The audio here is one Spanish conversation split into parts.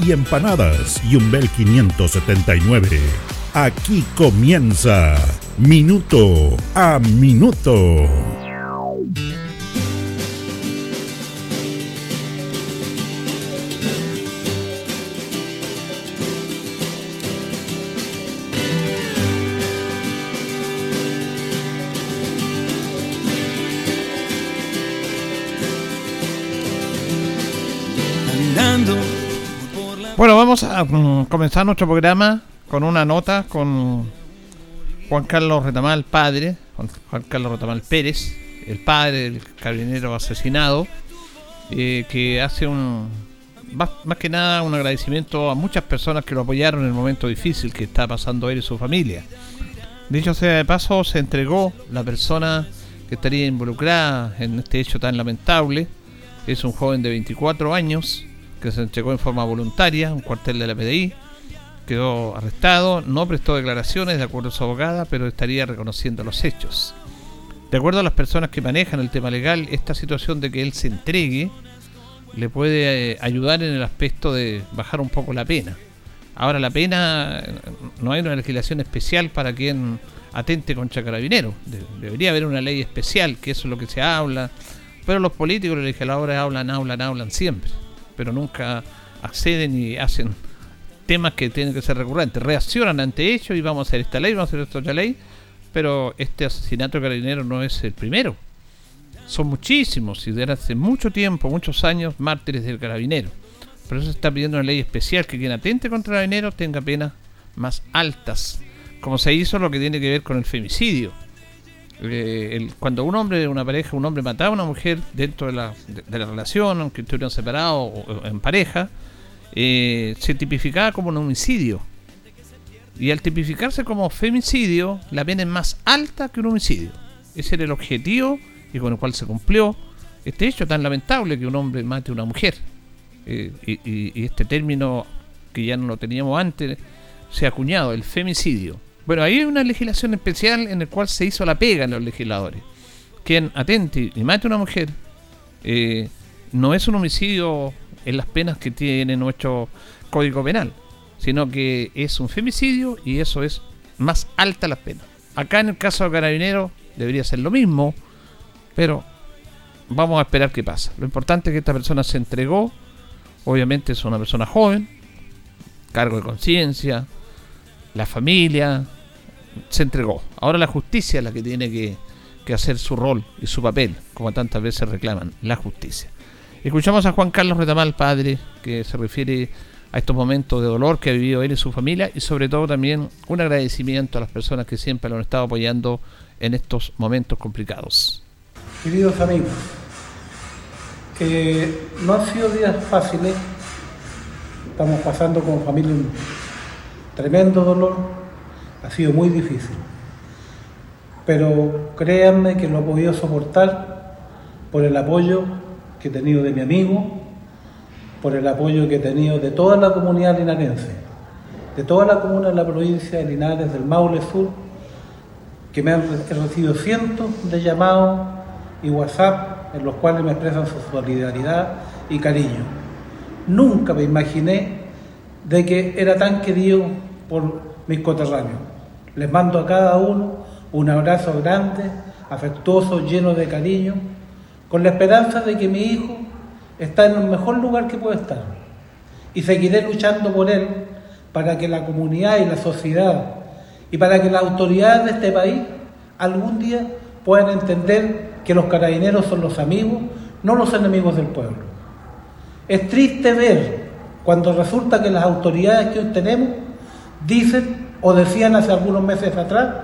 y empanadas. Y un Bel 579. Aquí comienza Minuto a Minuto. Comenzar nuestro programa con una nota con Juan Carlos Retamal, padre, Juan Carlos Retamal Pérez, el padre del carabinero asesinado, eh, que hace un, más, que nada un agradecimiento a muchas personas que lo apoyaron en el momento difícil que está pasando él y su familia. Dicho sea de paso, se entregó la persona que estaría involucrada en este hecho tan lamentable. Es un joven de 24 años, que se entregó en forma voluntaria, un cuartel de la PDI, quedó arrestado, no prestó declaraciones de acuerdo a su abogada, pero estaría reconociendo los hechos. De acuerdo a las personas que manejan el tema legal, esta situación de que él se entregue le puede eh, ayudar en el aspecto de bajar un poco la pena. Ahora la pena, no hay una legislación especial para quien atente contra carabinero. debería haber una ley especial, que eso es lo que se habla. Pero los políticos, los legisladores hablan, hablan, hablan siempre pero nunca acceden y hacen temas que tienen que ser recurrentes. Reaccionan ante ellos y vamos a hacer esta ley, vamos a hacer esta otra ley, pero este asesinato de carabinero no es el primero. Son muchísimos y desde hace mucho tiempo, muchos años, mártires del carabinero. Por eso se está pidiendo una ley especial que quien atente contra el carabinero tenga penas más altas, como se hizo lo que tiene que ver con el femicidio eh, cuando un hombre, una pareja, un hombre mataba a una mujer dentro de la, de, la relación, aunque estuvieran separados o, en pareja, eh, se tipificaba como un homicidio. Y al tipificarse como femicidio, la pena es más alta que un homicidio. Ese era el objetivo y con el cual se cumplió este hecho tan lamentable que un hombre mate a una mujer. Eh, y, y este término que ya no lo teníamos antes se ha acuñado, el femicidio bueno, hay una legislación especial en la cual se hizo la pega en los legisladores. Quien atente y mate a una mujer eh, no es un homicidio en las penas que tiene nuestro Código Penal, sino que es un femicidio y eso es más alta las penas. Acá en el caso de Carabinero debería ser lo mismo, pero vamos a esperar qué pasa. Lo importante es que esta persona se entregó, obviamente es una persona joven, cargo de conciencia, la familia, se entregó. Ahora la justicia es la que tiene que, hacer su rol y su papel, como tantas veces reclaman, la justicia. Escuchamos a Juan Carlos Retamal, padre, que se refiere a estos momentos de dolor que ha vivido él y su familia y sobre todo también un agradecimiento a las personas que siempre lo han estado apoyando en estos momentos complicados. Queridos amigos, que no han sido días fáciles, estamos pasando como familia un tremendo dolor, ha sido muy difícil. Pero créanme que lo he podido soportar por el apoyo que he tenido de mi amigo, por el apoyo que he tenido de toda la comunidad linarense, de toda la comuna de la provincia de Linares, del Maule Sur, que me han recibido cientos de llamados y WhatsApp en los cuales me expresan su solidaridad y cariño. Nunca me imaginé de que era tan querido por mis coterráneos. Les mando a cada uno un abrazo grande, afectuoso, lleno de cariño, con la esperanza de que mi hijo está en el mejor lugar que puede estar. Y seguiré luchando por él para que la comunidad y la sociedad y para que las autoridades de este país algún día puedan entender que los carabineros son los amigos, no los enemigos del pueblo. Es triste ver cuando resulta que las autoridades que hoy tenemos dicen o decían hace algunos meses atrás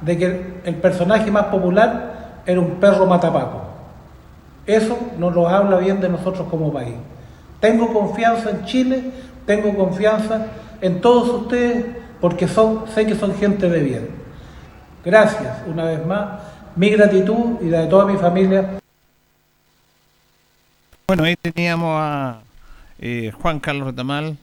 de que el personaje más popular era un perro matapaco. Eso nos lo habla bien de nosotros como país. Tengo confianza en Chile, tengo confianza en todos ustedes porque son, sé que son gente de bien. Gracias una vez más, mi gratitud y la de toda mi familia. Bueno, ahí teníamos a eh, Juan Carlos Retamal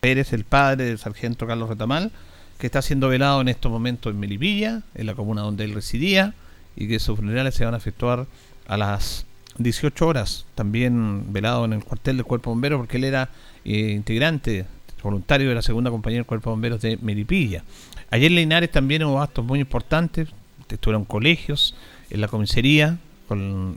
Pérez, el padre del sargento Carlos Retamal, que está siendo velado en estos momentos en Melipilla, en la comuna donde él residía, y que sus funerales se van a efectuar a las 18 horas, también velado en el cuartel del Cuerpo Bombero, porque él era eh, integrante voluntario de la segunda compañía del Cuerpo Bomberos de Melipilla. Ayer en Linares también hubo actos muy importantes, estuvieron colegios, en la comisaría,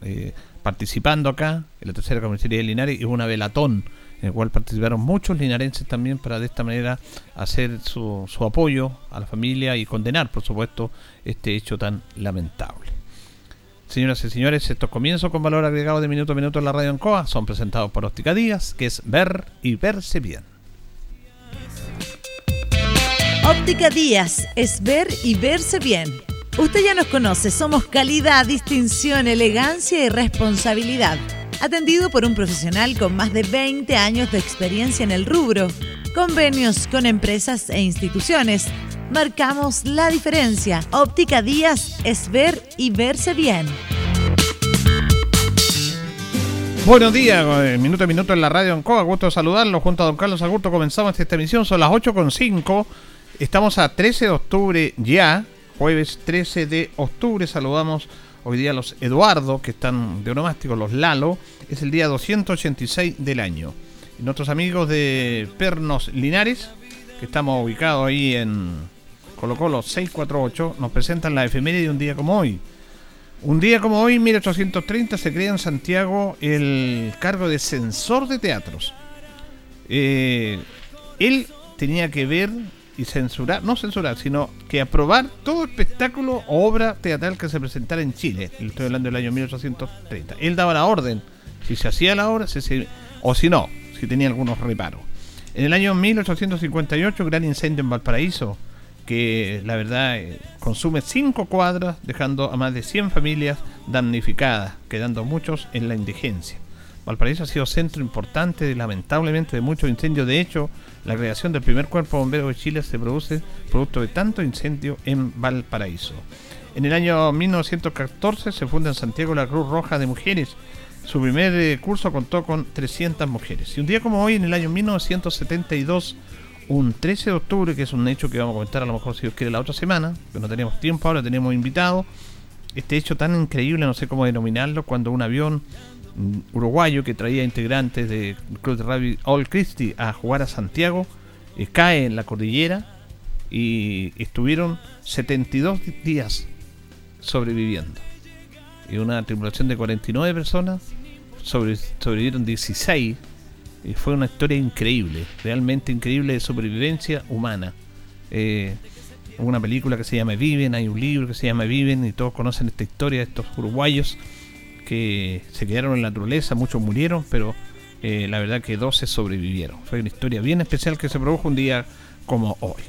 eh, participando acá, en la tercera comisaría de Linares, y hubo una velatón en el cual participaron muchos linarenses también para de esta manera hacer su, su apoyo a la familia y condenar, por supuesto, este hecho tan lamentable. Señoras y señores, estos comienzos con valor agregado de minuto a minuto en la radio Ancoa son presentados por Óptica Díaz, que es ver y verse bien. Óptica Díaz es ver y verse bien. Usted ya nos conoce, somos calidad, distinción, elegancia y responsabilidad. Atendido por un profesional con más de 20 años de experiencia en el rubro. Convenios con empresas e instituciones marcamos la diferencia. Óptica Díaz es ver y verse bien. Buenos días, eh, minuto a minuto en la radio Ancoa, gusto saludarlo junto a don Carlos Agurto, comenzamos esta emisión, son las 8.5, estamos a 13 de octubre ya, jueves 13 de octubre, saludamos hoy día los Eduardo, que están de onomástico, los Lalo, es el día 286 del año. Y nuestros amigos de Pernos Linares, que estamos ubicados ahí en Colo Colo 648, nos presentan la efeméride de un día como hoy. Un día como hoy, 1830, se crea en Santiago el cargo de censor de teatros. Eh, él tenía que ver y censurar, no censurar, sino que aprobar todo espectáculo o obra teatral que se presentara en Chile. Estoy hablando del año 1830. Él daba la orden, si se hacía la obra, o si no, si tenía algunos reparos. En el año 1858, gran incendio en Valparaíso, que la verdad eh, consume cinco cuadras, dejando a más de 100 familias damnificadas, quedando muchos en la indigencia. Valparaíso ha sido centro importante, lamentablemente, de muchos incendios. De hecho, la creación del primer cuerpo bombero de Chile se produce producto de tanto incendio en Valparaíso. En el año 1914 se funda en Santiago la Cruz Roja de Mujeres. Su primer eh, curso contó con 300 mujeres. Y un día como hoy, en el año 1972, un 13 de octubre, que es un hecho que vamos a comentar a lo mejor si Dios quiere la otra semana, que no tenemos tiempo ahora, tenemos invitado. Este hecho tan increíble, no sé cómo denominarlo, cuando un avión uruguayo que traía integrantes de Club de Rugby All Christie a jugar a Santiago, eh, cae en la cordillera y estuvieron 72 días sobreviviendo. Y una tripulación de 49 personas sobrevivieron 16 fue una historia increíble, realmente increíble de supervivencia humana. Eh, una película que se llama Viven, hay un libro que se llama Viven y todos conocen esta historia de estos uruguayos que se quedaron en la naturaleza, muchos murieron, pero eh, la verdad que 12 sobrevivieron. Fue una historia bien especial que se produjo un día como hoy.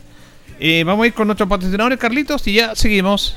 Eh, vamos a ir con nuestros patrocinadores, Carlitos, y ya seguimos.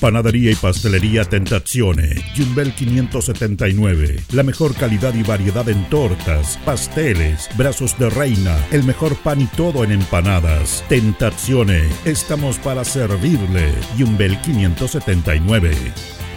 Panadería y pastelería Tentazione, Yumbel 579. La mejor calidad y variedad en tortas, pasteles, brazos de reina, el mejor pan y todo en empanadas. Tentazione, estamos para servirle. Yumbel 579.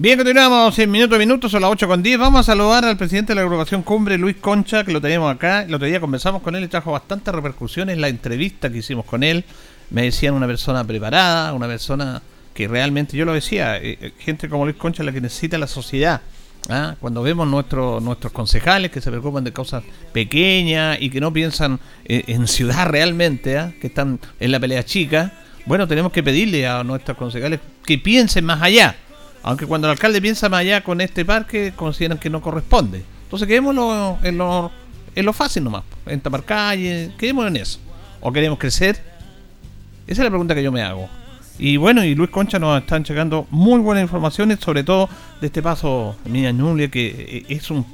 Bien, continuamos en minuto a minuto, son las 8 con 10. Vamos a saludar al presidente de la agrupación Cumbre, Luis Concha, que lo tenemos acá. El otro día conversamos con él y trajo bastantes repercusiones la entrevista que hicimos con él. Me decían una persona preparada, una persona que realmente, yo lo decía, eh, eh, gente como Luis Concha es la que necesita la sociedad. ¿ah? Cuando vemos nuestros nuestros concejales que se preocupan de cosas pequeñas y que no piensan eh, en ciudad realmente, ¿ah? que están en la pelea chica, bueno, tenemos que pedirle a nuestros concejales que piensen más allá aunque cuando el alcalde piensa más allá con este parque, consideran que no corresponde. Entonces quedémoslo en lo, en lo fácil nomás. En tapar calle, quedémonos en eso. ¿O queremos crecer? Esa es la pregunta que yo me hago. Y bueno, y Luis Concha nos están llegando muy buenas informaciones, sobre todo de este paso Mía Ñuble, que eh, es un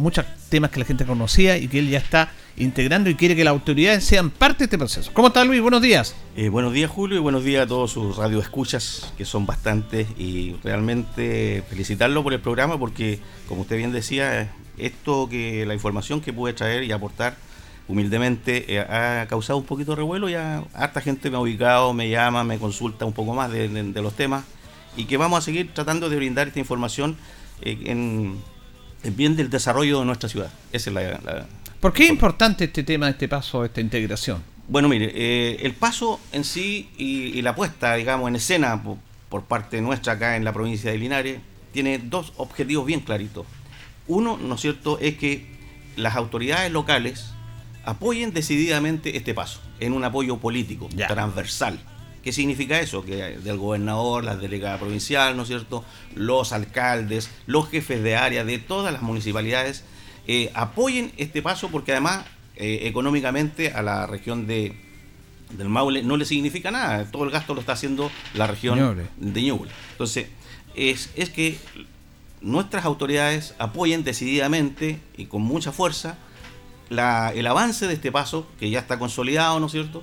muchos temas que la gente conocía y que él ya está integrando y quiere que las autoridades sean parte de este proceso. ¿Cómo está Luis? Buenos días. Eh, buenos días Julio y buenos días a todos sus radioescuchas, que son bastantes, y realmente felicitarlo por el programa porque, como usted bien decía, esto que la información que pude traer y aportar humildemente eh, ha causado un poquito de revuelo y a, harta gente me ha ubicado, me llama, me consulta un poco más de, los temas y que vamos a seguir tratando de brindar esta información eh, en en bien del desarrollo de nuestra ciudad. Esa es la, ¿Por qué es importante este tema, este paso, esta integración? Bueno, mire, eh, el paso en sí y, la puesta, digamos, en escena por, parte nuestra acá en la provincia de Linares tiene dos objetivos bien claritos. Uno, ¿no es cierto?, es que las autoridades locales apoyen decididamente este paso, en un apoyo político, transversal. ¿Qué significa eso? Que del gobernador, la delegada provincial, ¿no es cierto? Los alcaldes, los jefes de área de todas las municipalidades eh, apoyen este paso porque además eh, económicamente a la región de, del Maule no le significa nada. Todo el gasto lo está haciendo la región de Ñuble. Entonces, es, es que nuestras autoridades apoyen decididamente y con mucha fuerza la, el avance de este paso, que ya está consolidado, ¿no es cierto?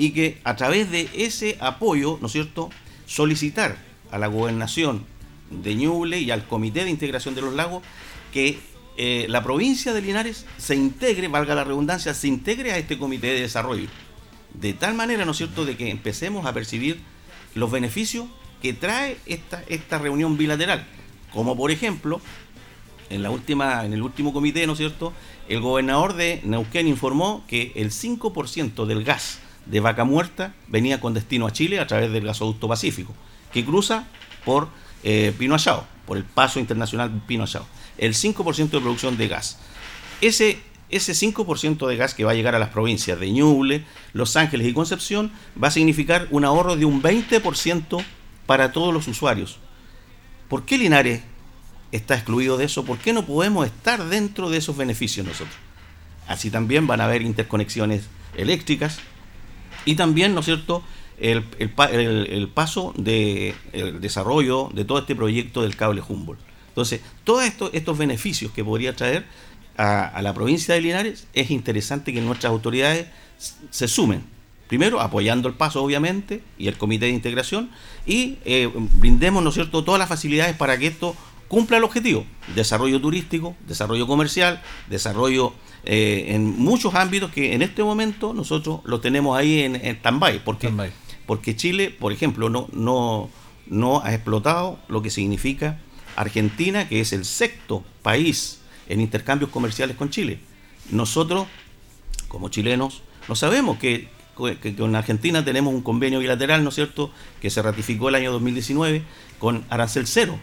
y que a través de ese apoyo, ¿no es cierto?, solicitar a la gobernación de Ñuble y al Comité de Integración de los Lagos que eh, la provincia de Linares se integre, valga la redundancia, se integre a este comité de desarrollo. De tal manera, ¿no es cierto?, de que empecemos a percibir los beneficios que trae esta, esta reunión bilateral. Como por ejemplo, en, la última, en el último comité, ¿no es cierto?, el gobernador de Neuquén informó que el 5% del gas de vaca muerta venía con destino a Chile a través del gasoducto Pacífico, que cruza por eh, Pino por el paso internacional Pino. El 5% de producción de gas. Ese, ese 5% de gas que va a llegar a las provincias de Ñuble, Los Ángeles y Concepción va a significar un ahorro de un 20% para todos los usuarios. ¿Por qué Linares está excluido de eso? ¿Por qué no podemos estar dentro de esos beneficios nosotros? Así también van a haber interconexiones eléctricas y también, ¿no es cierto?, el, paso del desarrollo de todo este proyecto del cable Humboldt. Entonces, todos estos, estos beneficios que podría traer a, la provincia de Linares, es interesante que nuestras autoridades se sumen. Primero, apoyando el paso, obviamente, y el comité de integración, y eh, brindemos, ¿no es cierto?, todas las facilidades para que esto cumpla el objetivo. Desarrollo turístico, desarrollo comercial, desarrollo eh, en muchos ámbitos que en este momento nosotros lo tenemos ahí en, en stand-by. Porque, porque Chile, por ejemplo, no, no, no ha explotado lo que significa Argentina, que es el sexto país en intercambios comerciales con Chile. Nosotros, como chilenos, no sabemos que, con Argentina tenemos un convenio bilateral, ¿no es cierto?, que se ratificó el año 2019 con arancel cero.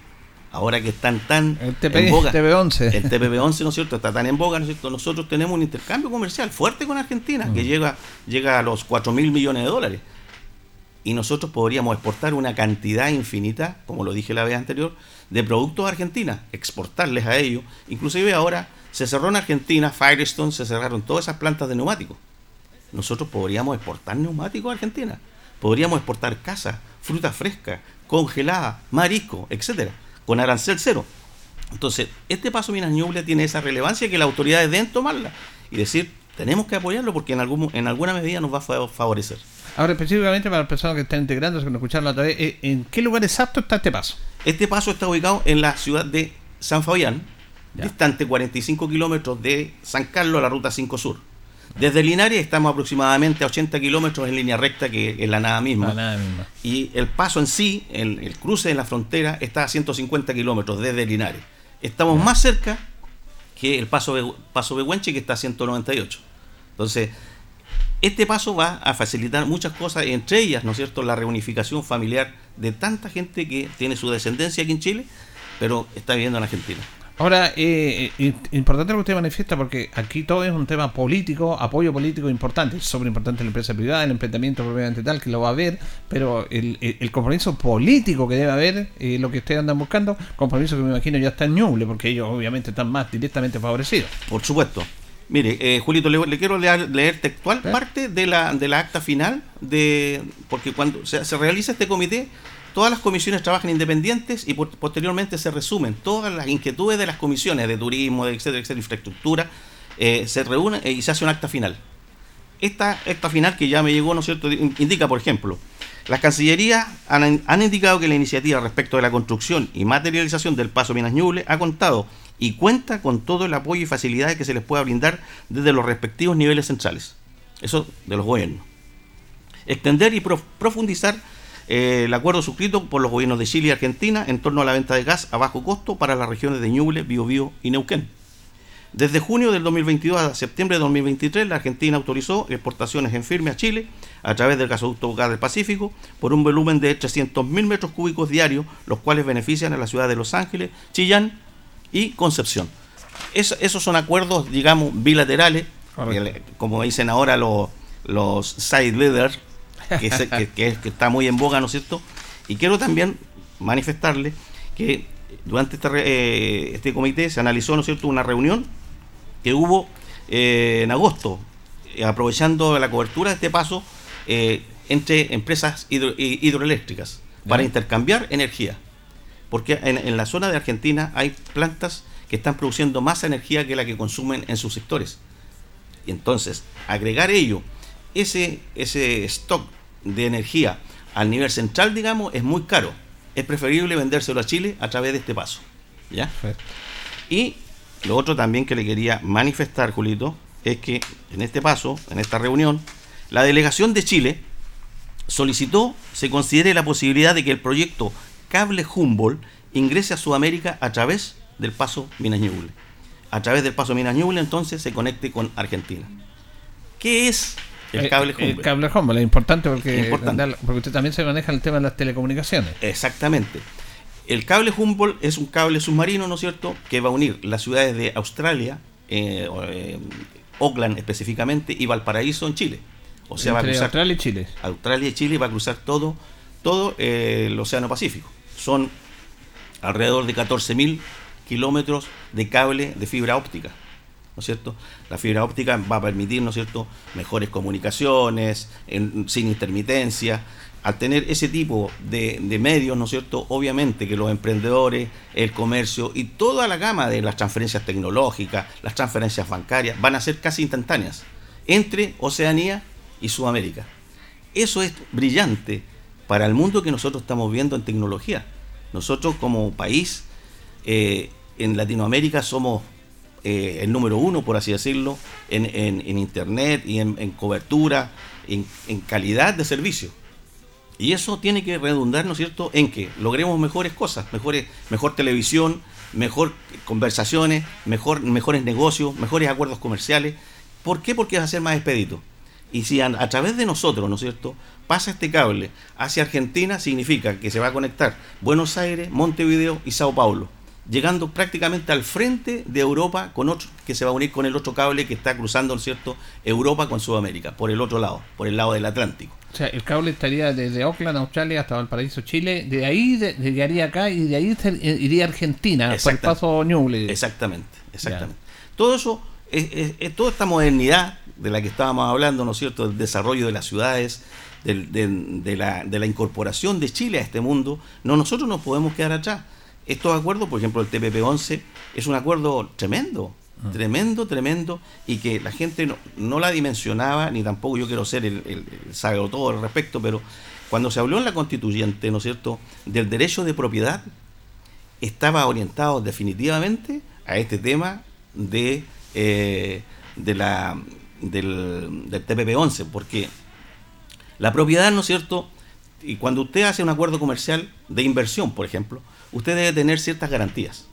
Ahora que están tan el en boga, TP11. el TPP-11, ¿no es cierto?, está tan en boga, ¿no es cierto?, nosotros tenemos un intercambio comercial fuerte con Argentina, que mm. llega, llega a los 4 mil millones de dólares. Y nosotros podríamos exportar una cantidad infinita, como lo dije la vez anterior, de productos a Argentina, exportarles a ellos. Inclusive ahora se cerró en Argentina, Firestone, se cerraron todas esas plantas de neumáticos. Nosotros podríamos exportar neumáticos a Argentina. Podríamos exportar casas, fruta fresca, congelada, marisco, etcétera, con arancel cero. Entonces, este paso Minas Ñuble tiene esa relevancia que las autoridades deben tomarla y decir, tenemos que apoyarlo porque en, algún, en alguna medida nos va a favorecer. Ahora, específicamente para las personas que están integrando, que no escucharon otra vez, eh, ¿en qué lugar exacto está este paso? Este paso está ubicado en la ciudad de San Fabián, distante 45 kilómetros de San Carlos a la ruta 5 Sur. Desde Linares estamos aproximadamente a 80 kilómetros en línea recta, que es la nada misma. Y el paso en sí, el, el, cruce de la frontera, está a 150 kilómetros desde Linares. Estamos más cerca que el paso, paso Behuenche, que está a 198. Entonces, este paso va a facilitar muchas cosas, entre ellas, ¿no es cierto?, la reunificación familiar de tanta gente que tiene su descendencia aquí en Chile, pero está viviendo en Argentina. Ahora, eh, eh importante lo que usted manifiesta, porque aquí todo es un tema político, apoyo político importante, súper importante la empresa privada, el emprendimiento propiamente tal, que lo va a ver, pero el, compromiso político que debe haber, eh, lo que ustedes andan buscando, compromiso que me imagino ya está en Ñuble, porque ellos obviamente están más directamente favorecidos. Por supuesto. Mire, eh, Julito, le, quiero leer, textual ¿Eh? parte de la, de la acta final, de porque cuando se, realiza este comité, todas las comisiones trabajan independientes y posteriormente se resumen todas las inquietudes de las comisiones de turismo, de etcétera, etcétera, infraestructura, eh, se reúnen y se hace un acta final. Esta acta final que ya me llegó, ¿no es cierto?, indica, por ejemplo, las cancillerías han, han indicado que la iniciativa respecto de la construcción y materialización del paso Minas Ñuble ha contado y cuenta con todo el apoyo y facilidades que se les pueda brindar desde los respectivos niveles centrales. Eso de los gobiernos. Extender y profundizar eh, el acuerdo suscrito por los gobiernos de Chile y Argentina en torno a la venta de gas a bajo costo para las regiones de Ñuble, Biobío y Neuquén. Desde junio del 2022 a septiembre de 2023, la Argentina autorizó exportaciones en firme a Chile a través del gasoducto Gas del Pacífico por un volumen de 300.000 metros cúbicos diarios, los cuales benefician a la ciudad de Los Ángeles, Chillán y Concepción. esos son acuerdos, digamos, bilaterales, como dicen ahora los, los side leaders, que, que, está muy en boga, ¿no es cierto? Y quiero también manifestarle que durante este, eh, este comité se analizó, ¿no es cierto?, una reunión que hubo eh, en agosto, eh, aprovechando la cobertura de este paso entre empresas hidroeléctricas para intercambiar energía porque en, la zona de Argentina hay plantas que están produciendo más energía que la que consumen en sus sectores. Y entonces, agregar ello, ese, ese stock de energía al nivel central, digamos, es muy caro. Es preferible vendérselo a Chile a través de este paso. ¿Ya? Y lo otro también que le quería manifestar, Julito, es que en este paso, en esta reunión, la delegación de Chile solicitó se considere la posibilidad de que el proyecto cable Humboldt ingrese a Sudamérica a través del paso Minas Ñuble. A través del paso Minas Ñuble entonces se conecte con Argentina. ¿Qué es el eh, cable Humboldt? El cable Humboldt es importante porque, porque usted también se maneja el tema de las telecomunicaciones. Exactamente. El cable Humboldt es un cable submarino, ¿no es cierto?, que va a unir las ciudades de Australia, eh, eh, Oakland específicamente, y Valparaíso en Chile. O sea, va a cruzar Australia y Chile. Australia y Chile va a cruzar todo, todo el Océano Pacífico son alrededor de 14.000 kilómetros de cable de fibra óptica. ¿No es cierto? La fibra óptica va a permitir, ¿no es cierto?, mejores comunicaciones, sin intermitencia. Al tener ese tipo de, de, medios, ¿no es cierto?, obviamente que los emprendedores, el comercio y toda la gama de las transferencias tecnológicas, las transferencias bancarias, van a ser casi instantáneas entre Oceanía y Sudamérica. Eso es brillante para el mundo que nosotros estamos viendo en tecnología. Nosotros como país eh, en Latinoamérica somos eh, el número uno, por así decirlo, en, Internet y en, cobertura, en, calidad de servicio. Y eso tiene que redundar, ¿no es cierto?, en que logremos mejores cosas, mejores, mejor televisión, mejor conversaciones, mejor, mejores negocios, mejores acuerdos comerciales. ¿Por qué? Porque va a más expedito. Y si a, través de nosotros, ¿no es cierto?, pasa este cable hacia Argentina, significa que se va a conectar Buenos Aires, Montevideo y Sao Paulo, llegando prácticamente al frente de Europa, con otro, que se va a unir con el otro cable que está cruzando, ¿no es cierto?, Europa con Sudamérica, por el otro lado, por el lado del Atlántico. O sea, el cable estaría desde Auckland, Australia, hasta Valparaíso, Chile, de ahí llegaría acá y de ahí iría a Argentina, por el paso Ñuble. Exactamente, exactamente. Todo eso, es, toda esta modernidad de la que estábamos hablando, ¿no es cierto?, del desarrollo de las ciudades, de, la, de la incorporación de Chile a este mundo, no, nosotros nos podemos quedar atrás. Estos acuerdos, por ejemplo, el TPP-11, es un acuerdo tremendo, ah. tremendo, tremendo, y que la gente no, la dimensionaba, ni tampoco yo quiero ser el, el, el todo al respecto, pero cuando se habló en la constituyente, ¿no es cierto?, del derecho de propiedad, estaba orientado definitivamente a este tema de, eh, de la, del, del TPP-11, porque la propiedad, ¿no es cierto?, y cuando usted hace un acuerdo comercial de inversión, por ejemplo, usted debe tener ciertas garantías.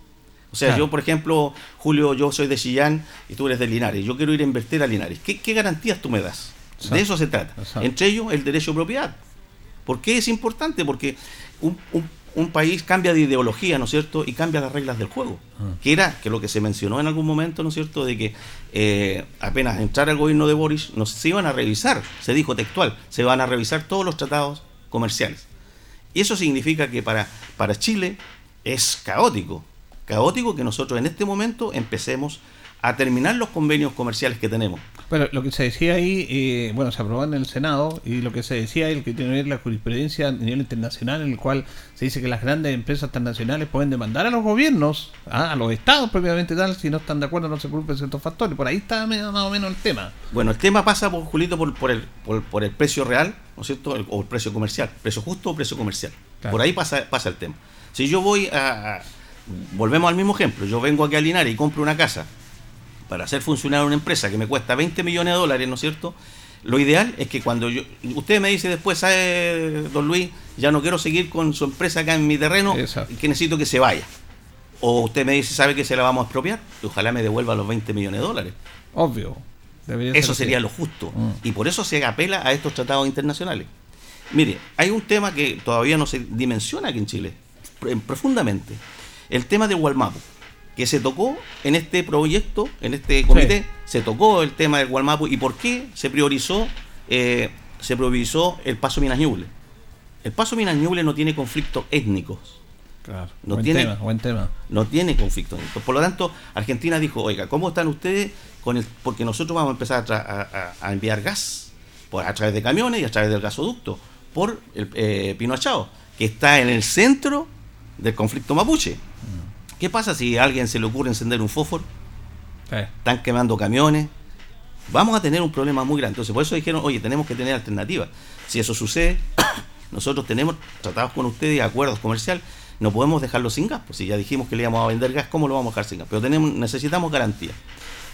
O sea, yo, por ejemplo, Julio, yo soy de Chillán y tú eres de Linares. Yo quiero ir a invertir a Linares. ¿Qué, garantías tú me das? De eso se trata. Entre ellos, el derecho a propiedad. ¿Por qué es importante? Porque un, país cambia de ideología, ¿no es cierto? Y cambia las reglas del juego. Ah. Que era que lo que se mencionó en algún momento, ¿no es cierto? De que eh, apenas entrar al gobierno de Boris, no, se iban a revisar, se dijo textual, se van a revisar todos los tratados comerciales. Y eso significa que para, para Chile es caótico. Caótico que nosotros en este momento empecemos a terminar los convenios comerciales que tenemos. Pero lo que se decía ahí, eh, bueno, se aprobó en el Senado y lo que se decía ahí, que tiene que ver la jurisprudencia a nivel internacional, en el cual se dice que las grandes empresas transnacionales pueden demandar a los gobiernos, ¿ah? a los estados propiamente tal, si no están de acuerdo, no se culpen ciertos factores. Por ahí está más o menos el tema. Bueno, el tema pasa, por, Julito, por, por, el, por, el precio real, ¿no es cierto? o el precio comercial. Precio justo o precio comercial. Por ahí pasa, pasa el tema. Si yo voy a, Volvemos al mismo ejemplo. Yo vengo aquí a Linares y compro una casa para hacer funcionar una empresa que me cuesta 20 millones de dólares, ¿no es cierto? Lo ideal es que cuando yo, usted me dice después, ¿sabe, don Luis? Ya no quiero seguir con su empresa acá en mi terreno, y que necesito que se vaya. O usted me dice, ¿sabe que se la vamos a expropiar? Y ojalá me devuelva los 20 millones de dólares. Obvio. eso sería lo justo. Mm. Y por eso se apela a estos tratados internacionales. Mire, hay un tema que todavía no se dimensiona aquí en Chile, profundamente. El tema de Walmapu que se tocó en este proyecto, en este comité, se tocó el tema del Gualmapu y por qué se priorizó, eh, se priorizó el paso Minas Ñuble. El paso Minas Ñuble no tiene conflictos étnicos. Claro, no buen tiene, tema, buen tema. No tiene conflictos étnicos. Por lo tanto, Argentina dijo, oiga, ¿cómo están ustedes? con el Porque nosotros vamos a empezar a, enviar gas por, a través de camiones y a través del gasoducto por el eh, Pino Achao, que está en el centro del conflicto mapuche. ¿Qué pasa si a alguien se le ocurre encender un fósforo? Están quemando camiones. Vamos a tener un problema muy grande. Entonces, por eso dijeron, oye, tenemos que tener alternativas. Si eso sucede, nosotros tenemos tratados con ustedes, acuerdos comerciales, no podemos dejarlo sin gas. Pues si ya dijimos que le íbamos a vender gas, ¿cómo lo vamos a dejar sin gas? Pero tenemos, necesitamos garantía.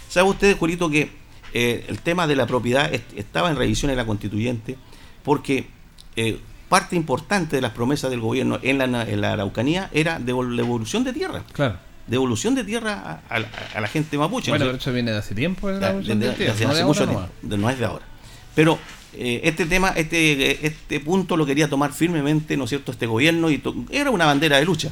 ¿Sabe usted, Julito, que eh, el tema de la propiedad estaba en revisión en la constituyente? Porque eh, parte importante de las promesas del gobierno en la, en la Araucanía era devolución de tierra. Claro. Devolución de tierra a, la gente mapuche. Bueno, pero eso viene de hace tiempo. de, hace mucho tiempo. No es de ahora. Pero eh, este tema, este, este punto lo quería tomar firmemente, ¿no es cierto?, este gobierno y era una bandera de lucha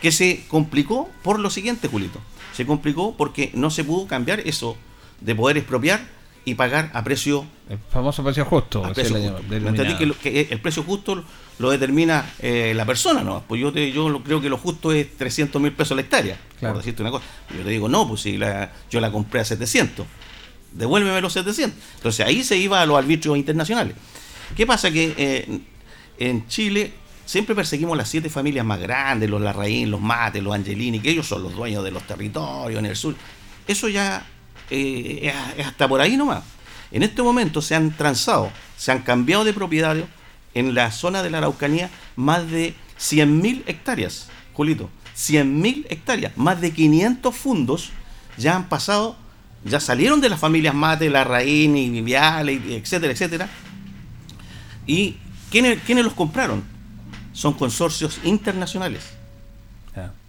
que se complicó por lo siguiente, Julito. Se complicó porque no se pudo cambiar eso de poder expropiar y pagar a precio. El famoso precio justo. que, el precio justo lo determina eh, la persona, ¿no? Pues yo, te, yo creo que lo justo es 300 mil pesos la hectárea, por decirte una cosa. Yo te digo, no, pues si la, yo la compré a 700, devuélveme los 700. Entonces ahí se iba a los arbitrios internacionales. ¿Qué pasa? Que eh, en Chile siempre perseguimos las siete familias más grandes, los Larraín, los Mates, los Angelini, que ellos son los dueños de los territorios en el sur. Eso ya eh, es hasta por ahí nomás. En este momento se han transado, se han cambiado de propietario en la zona de la Araucanía más de 100.000 hectáreas, Julito. 100.000 hectáreas. Más de 500 fundos ya han pasado, ya salieron de las familias Mate, Larraín y Viviale, etcétera, etcétera. ¿Y quiénes, quiénes los compraron? Son consorcios internacionales.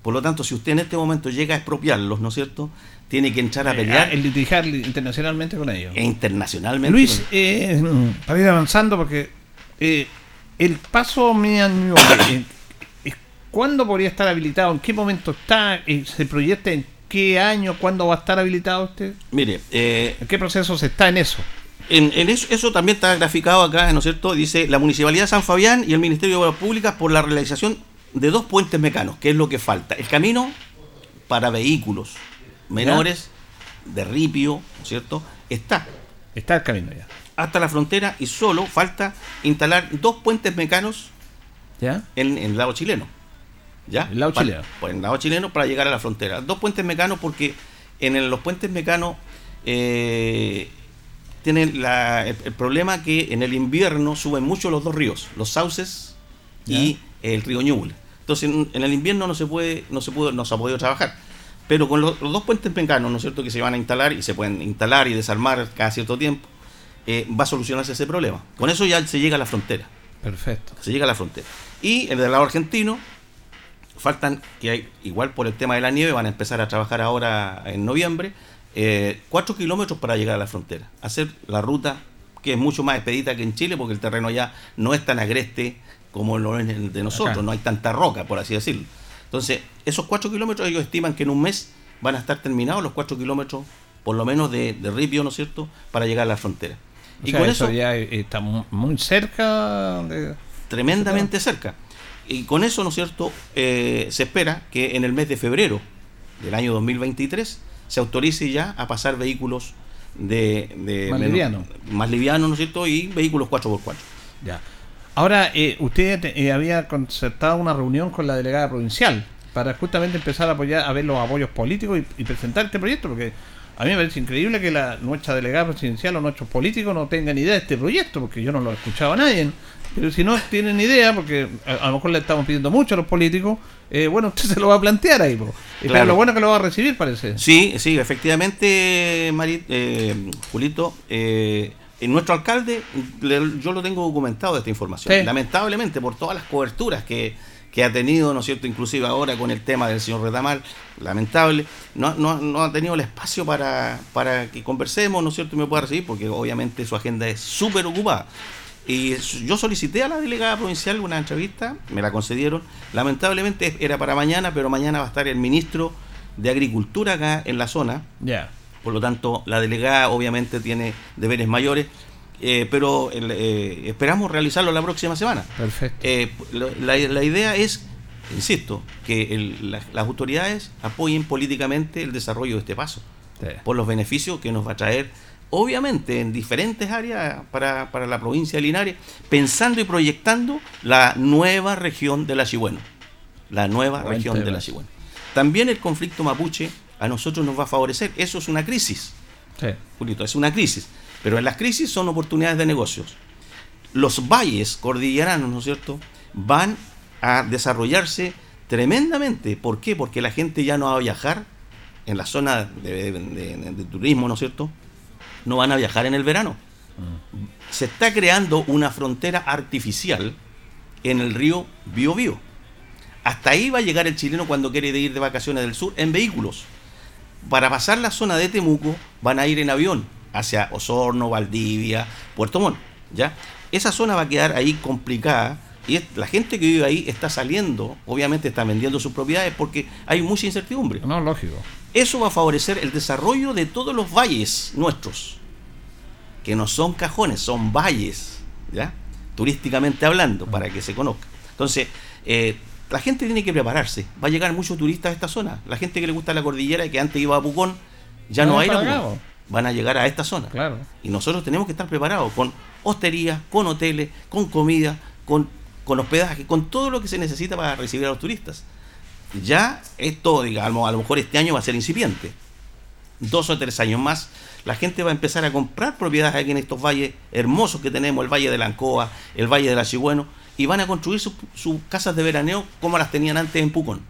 Por lo tanto, si usted en este momento llega a expropiarlos, ¿no es cierto? Tiene que entrar a Eh, pelear el litigar internacionalmente con ellos. e internacionalmente. Luis, eh, para ir avanzando, porque eh, el paso mío, eh, ¿cuándo podría estar habilitado? ¿En qué momento está? ¿Se proyecta en qué año? ¿Cuándo va a estar habilitado usted? Mire, eh, ¿En qué proceso se está en eso? En, en eso, eso también está graficado acá, ¿no es cierto? Dice la Municipalidad de San Fabián y el Ministerio de Obras Públicas por la realización de dos puentes mecanos, que es lo que falta. El camino para vehículos menores de ripio, ¿no es cierto? Está Está el camino ya. hasta la frontera y solo falta instalar dos puentes mecanos ¿Ya? en, en el lado chileno. ¿Ya? El lado Para- chileno. por el lado chileno para llegar a la frontera. Dos puentes mecanos porque en el- los puentes mecanos eh, tienen la- el, el problema que en el invierno suben mucho los dos ríos, los sauces y el río Ñuble. Entonces en, en el invierno no se puede, no se pudo, no se ha podido trabajar. Pero con los, los dos puentes mecanos, ¿no es cierto?, que se van a instalar y se pueden instalar y desarmar cada cierto tiempo, eh, va a solucionarse ese problema. Con eso ya se llega a la frontera Perfecto. se llega a la frontera. Y el del lado argentino, faltan, que hay, igual por el tema de la nieve, van a empezar a trabajar ahora en noviembre, eh, cuatro kilómetros para llegar a la frontera. Hacer la ruta que es mucho más expedita que en Chile, porque el terreno ya no es tan agreste como lo es el de nosotros, Acá. no hay tanta roca, por así decirlo. Entonces, esos cuatro kilómetros ellos estiman que en un mes van a estar terminados los cuatro kilómetros, por lo menos de, de ripio, ¿no es cierto?, para llegar a la frontera. O y sea, con eso, eso, ya está mu- muy cerca de... tremendamente cerca. Y con eso, ¿no es cierto?, Eh, se espera que en el mes de febrero del año 2023 se autorice ya a pasar vehículos de, de Más menos- liviano. más livianos, ¿no es cierto?, y vehículos 4x4. Ya. Ahora, eh, usted eh, había concertado una reunión con la delegada provincial para justamente empezar a apoyar, a ver los apoyos políticos y, y presentar este proyecto, porque a mí me parece increíble que la nuestra delegada presidencial o nuestros políticos no tengan idea de este proyecto, porque yo no lo he escuchado a nadie. Pero si no tienen idea, porque a, a lo mejor le estamos pidiendo mucho a los políticos, eh, bueno, usted se lo va a plantear ahí. Eh, Pero Claro. lo bueno es que lo va a recibir, parece. Sí, sí, efectivamente, Mari, eh, Julito, eh, en nuestro alcalde, le- yo lo tengo documentado esta información. Sí. Lamentablemente, por todas las coberturas que, que ha tenido, ¿no es cierto?, inclusive ahora con el tema del señor Retamal, lamentable, no, no, no ha tenido el espacio para, para que conversemos, ¿no es cierto?, y me pueda recibir, porque obviamente su agenda es súper ocupada. Y yo solicité a la delegada provincial una entrevista, me la concedieron. Lamentablemente era para mañana, pero mañana va a estar el ministro de Agricultura acá en la zona. Ya. Por lo tanto, la delegada obviamente tiene deberes mayores, eh, pero eh, esperamos realizarlo la próxima semana. Perfecto. Eh, la, la idea es, insisto, que el- la- las autoridades apoyen políticamente el desarrollo de este paso, Sí. por los beneficios que nos va a traer, obviamente, en diferentes áreas para, para la provincia de Linares, pensando y proyectando la nueva región de la Chigüeno. La nueva Buen región de la. Chigüeno. También el conflicto mapuche a nosotros nos va a favorecer. Eso es una crisis. Sí. Julito, es una crisis. Pero en las crisis son oportunidades de negocios. Los valles cordilleranos, ¿no es cierto?, van a desarrollarse tremendamente. ¿Por qué? Porque la gente ya no va a viajar en la zona de, de- de- de turismo, ¿no es cierto? No van a viajar en el verano. Se está creando una frontera artificial en el río Biobío. Hasta ahí va a llegar el chileno cuando quiere ir de vacaciones del sur en vehículos para pasar la zona de Temuco van a ir en avión hacia Osorno, Valdivia, Puerto Montt, ¿ya? Esa zona va a quedar ahí complicada y es- la gente que vive ahí está saliendo, obviamente están vendiendo sus propiedades porque hay mucha incertidumbre. No, lógico. Eso va a favorecer el desarrollo de todos los valles nuestros, que no son cajones, son valles, ¿ya? Turísticamente hablando, para que se conozca. Entonces, eh, la gente tiene que prepararse. Va a llegar muchos turistas a esta zona. La gente que le gusta la cordillera y que antes iba a Pucón, ya no Van va a ir a para acá, Pucón. vos. Van a llegar a esta zona. Claro. Y nosotros tenemos que estar preparados con hosterías, con hoteles, con comida, con, con hospedaje, con todo lo que se necesita para recibir a los turistas. Ya esto, digamos, a lo mejor este año va a ser incipiente. Dos o tres años más, la gente va a empezar a comprar propiedades aquí en estos valles hermosos que tenemos, el Valle de la Ancoa, el Valle de la Chigüeno, y van a construir sus casas de veraneo como las tenían antes en Pucón.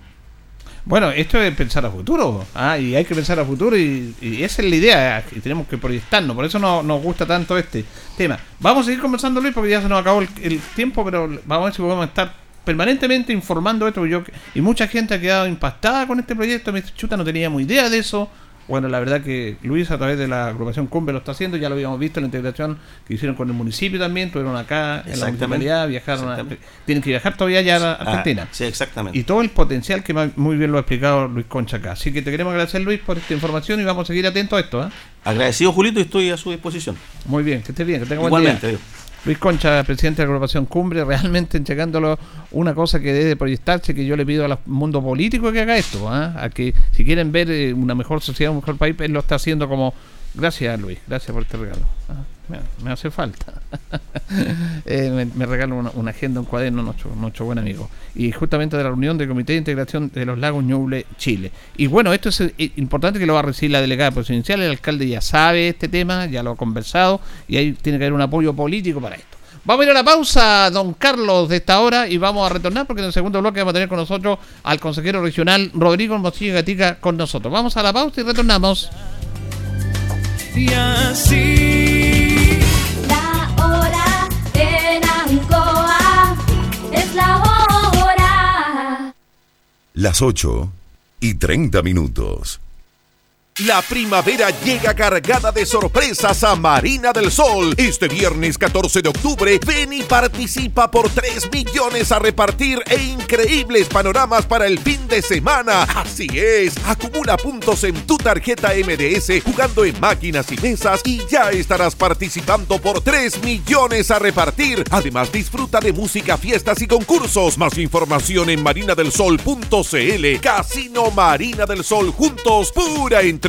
Bueno, esto es pensar a futuro, ¿ah? y hay que pensar a futuro, y, esa es la idea, y tenemos que proyectarnos, por eso no, nos gusta tanto este tema. Vamos a seguir conversando, Luis, porque ya se nos acabó el, tiempo, pero vamos a ver si podemos estar permanentemente informando esto, yo, y mucha gente ha quedado impactada con este proyecto, me chuta, no teníamos idea de eso, bueno, la verdad que Luis a través de la agrupación Cumbre lo está haciendo, ya lo habíamos visto en la integración que hicieron con el municipio también, estuvieron acá en la municipalidad, viajaron a, tienen que viajar todavía ya a ah, Argentina. sí, exactamente. Y todo el potencial que muy bien lo ha explicado Luis Concha acá. Así que te queremos agradecer Luis por esta información y vamos a seguir atentos a esto. ¿eh? Agradecido Julito y estoy a su disposición. Muy bien, que estés bien, que tenga buen Igualmente, Luis Concha, presidente de la agrupación Cumbre, realmente entregándolo una cosa que debe proyectarse, que yo le pido al mundo político que haga esto, ¿ah? a que si quieren ver eh, una mejor sociedad, un mejor país, él lo está haciendo como... Gracias Luis, gracias por este regalo. ¿ah? me, hace falta. eh, me, regalo una, agenda, un cuaderno, nuestro, nuestro buen amigo. Y justamente de la reunión del Comité de Integración de los Lagos Ñuble, Chile. Y bueno, esto es eh, importante que lo va a recibir la delegada presidencial. El alcalde ya sabe este tema, ya lo ha conversado y ahí tiene que haber un apoyo político para esto. Vamos a ir a la pausa, don Carlos, de esta hora y vamos a retornar porque en el segundo bloque vamos a tener con nosotros al consejero regional Rodrigo Mosquilla Gatica con nosotros. Vamos a la pausa y retornamos. Y así es la hora. Las 8 y 30 minutos. La primavera llega cargada de sorpresas a Marina del Sol. Este viernes 14 de octubre, ven y participa por 3 millones a repartir e increíbles panoramas para el fin de semana. Así es, acumula puntos en tu tarjeta MDS jugando en máquinas y mesas y ya estarás participando por 3 millones a repartir. Además, disfruta de música, fiestas y concursos. Más información en marinadelsol.cl. Casino Marina del Sol juntos, pura entre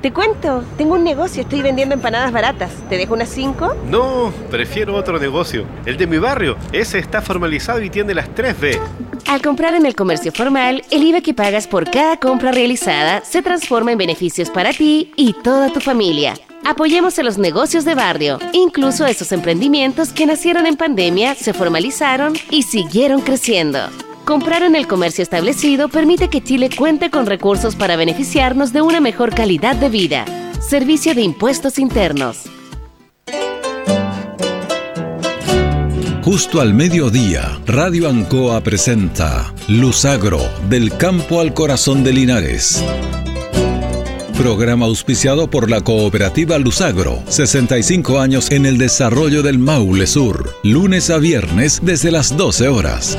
Te cuento, tengo un negocio, estoy vendiendo empanadas baratas. ¿Te dejo unas 5? No, prefiero otro negocio. El de mi barrio. Ese está formalizado y tiene las 3B. Al comprar en el comercio formal, el IVA que pagas por cada compra realizada se transforma en beneficios para ti y toda tu familia. Apoyemos a los negocios de barrio, incluso a esos emprendimientos que nacieron en pandemia, se formalizaron y siguieron creciendo. Comprar en el comercio establecido permite que Chile cuente con recursos para beneficiarnos de una mejor calidad de vida. Servicio de Impuestos Internos. Justo al mediodía, Radio Ancoa presenta Luzagro, del campo al corazón de Linares. Programa auspiciado por la cooperativa Luzagro, 65 años en el desarrollo del Maule Sur, lunes a viernes desde las 12 horas.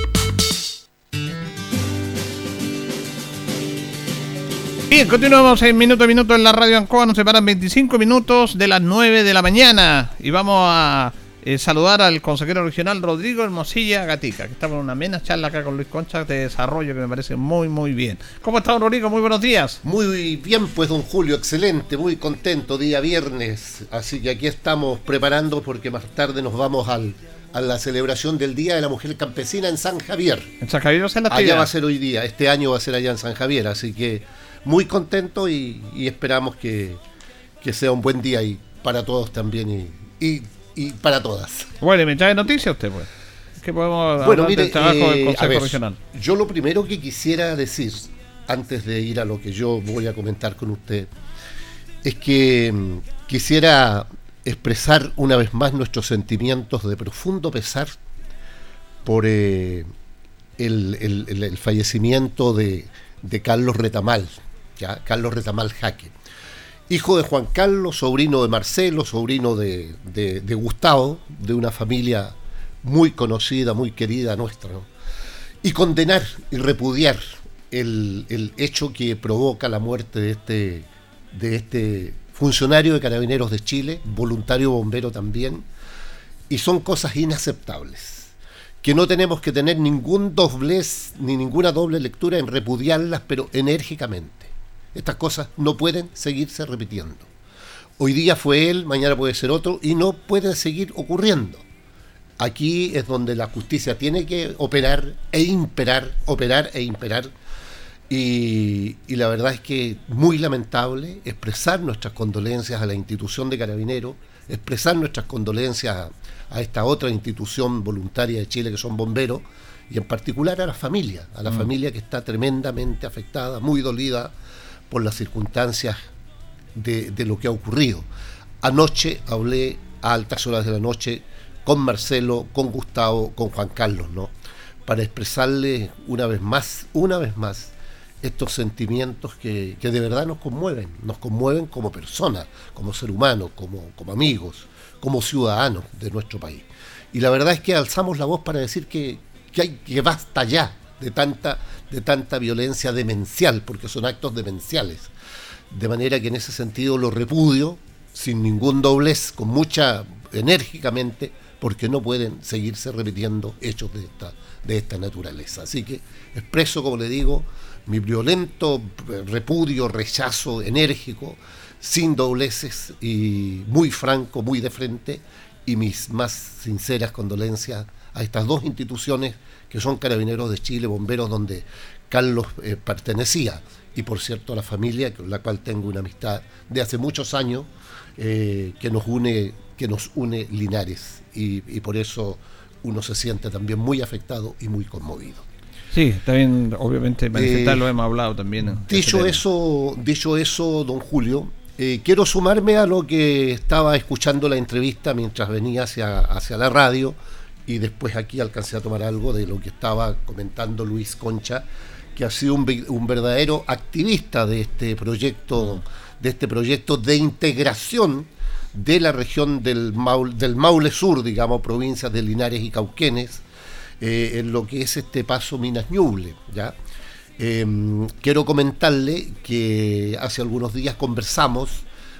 Bien, continuamos en minuto a minuto en la radio Ancoa. Nos separan 25 minutos de las 9 de la mañana. Y vamos a eh, saludar al consejero regional Rodrigo Hermosilla Gatica, que estamos en una amena charla acá con Luis Concha de desarrollo que me parece muy, muy bien. ¿Cómo está, don Rodrigo? Muy buenos días. Muy bien, pues, don Julio, excelente, muy contento, día viernes. Así que aquí estamos preparando porque más tarde nos vamos al, a la celebración del Día de la Mujer Campesina en San Javier. En San Javier va a ser la Allá va a ser hoy día, este año va a ser allá en San Javier, así que muy contento y, y esperamos que, que sea un buen día y para todos también y, y- y para todas. Bueno, me trae noticias usted, pues. Que podemos Bueno, mire, del trabajo eh, Consejo ver, Regional. yo lo primero que quisiera decir, antes de ir a lo que yo voy a comentar con usted, es que mm, quisiera expresar una vez más nuestros sentimientos de profundo pesar por eh, el, el- el- el fallecimiento de, de Carlos Retamal. Carlos Retamal Jaque. Hijo de Juan Carlos, sobrino de Marcelo, sobrino de, Gustavo, de una familia muy conocida, muy querida nuestra. Y condenar y repudiar el, hecho que provoca la muerte este, de este funcionario de Carabineros de Chile, voluntario bombero también, y son cosas inaceptables, que no tenemos que tener ningún doblez ni ninguna doble lectura en repudiarlas, pero enérgicamente. Estas cosas no pueden seguirse repitiendo. Hoy día fue él, mañana puede ser otro, y no pueden seguir ocurriendo. Aquí es donde la justicia tiene que operar e imperar, operar e imperar. Y, y la verdad es que muy lamentable expresar nuestras condolencias a la institución de Carabineros, expresar nuestras condolencias a, a esta otra institución voluntaria de Chile que son bomberos, y en particular a la familia, a la Mm. familia que está tremendamente afectada, muy dolida por las circunstancias de, de lo que ha ocurrido. Anoche hablé a altas horas de la noche con Marcelo, con Gustavo, con Juan Carlos, ¿no? Para expresarle una vez más, una vez más, estos sentimientos que, que de verdad nos conmueven, nos conmueven como personas, como ser humano, como, como amigos, como ciudadanos de nuestro país. Y la verdad es que alzamos la voz para decir que, que, hay, que basta ya de tanta, de tanta violencia demencial, porque son actos demenciales. De manera que en ese sentido lo repudio, sin ningún doblez, con mucha enérgicamente, porque no pueden seguirse repitiendo hechos de esta, de esta naturaleza. Así que expreso, como le digo, mi violento repudio, rechazo enérgico, sin dobleces y muy franco, muy de frente, y mis más sinceras condolencias a estas dos instituciones que son Carabineros de Chile, Bomberos, donde Carlos eh, pertenecía, y por cierto a la familia con la cual tengo una amistad de hace muchos años eh, que nos une que nos une Linares y, y por eso uno se siente también muy afectado y muy conmovido. Sí, también, obviamente, manifestar lo hemos hablado también. este Dicho eso, dicho eso, don Julio, eh, quiero sumarme a lo que estaba escuchando la entrevista mientras venía hacia, hacia la radio y después aquí alcancé a tomar algo de lo que estaba comentando Luis Concha, que ha sido un, ve- un verdadero activista de este proyecto, de este proyecto de integración de la región del Maule, del Maule Sur, digamos, provincias de Linares y Cauquenes, eh, en lo que es este paso Minas Ñuble, ¿ya? Eh, quiero comentarle que hace algunos días conversamos,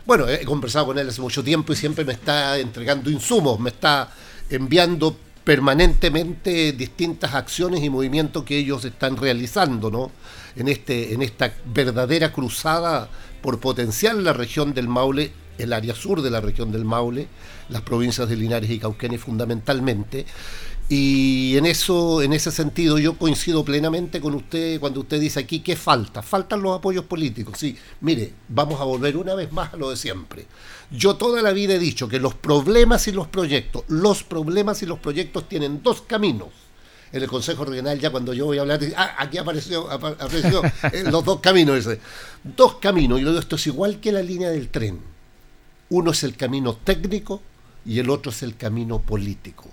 bueno, he conversado con él hace mucho tiempo y siempre me está entregando insumos, me está enviando permanentemente distintas acciones y movimientos que ellos están realizando, ¿no? En, este, en esta verdadera cruzada por potenciar la región del Maule, el área sur de la región del Maule, las provincias de Linares y Cauquenes fundamentalmente. Y en eso, en ese sentido, yo coincido plenamente con usted cuando usted dice aquí que falta. Faltan los apoyos políticos. Sí, mire, vamos a volver una vez más a lo de siempre. Yo toda la vida he dicho que los problemas y los proyectos, los problemas y los proyectos tienen dos caminos. En el Consejo Regional, ya cuando yo voy a hablar, ah, aquí apareció, apa- apareció eh, los dos caminos. Ese. Dos caminos, y esto es igual que la línea del tren. Uno es el camino técnico y el otro es el camino político.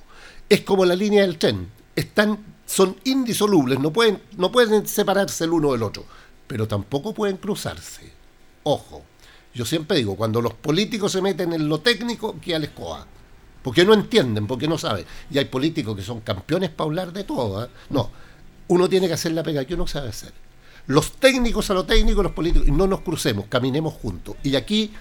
Es como la línea del tren. Están, son indisolubles, no pueden, no pueden separarse el uno del otro, pero tampoco pueden cruzarse. Ojo, yo siempre digo, cuando los políticos se meten en lo técnico, que a la escoba. Porque no entienden, porque no saben. Y hay políticos que son campeones para hablar de todo. ¿eh? No, uno tiene que hacer la pega que uno sabe hacer. Los técnicos a lo técnico, los políticos, y no nos crucemos, caminemos juntos. Y aquí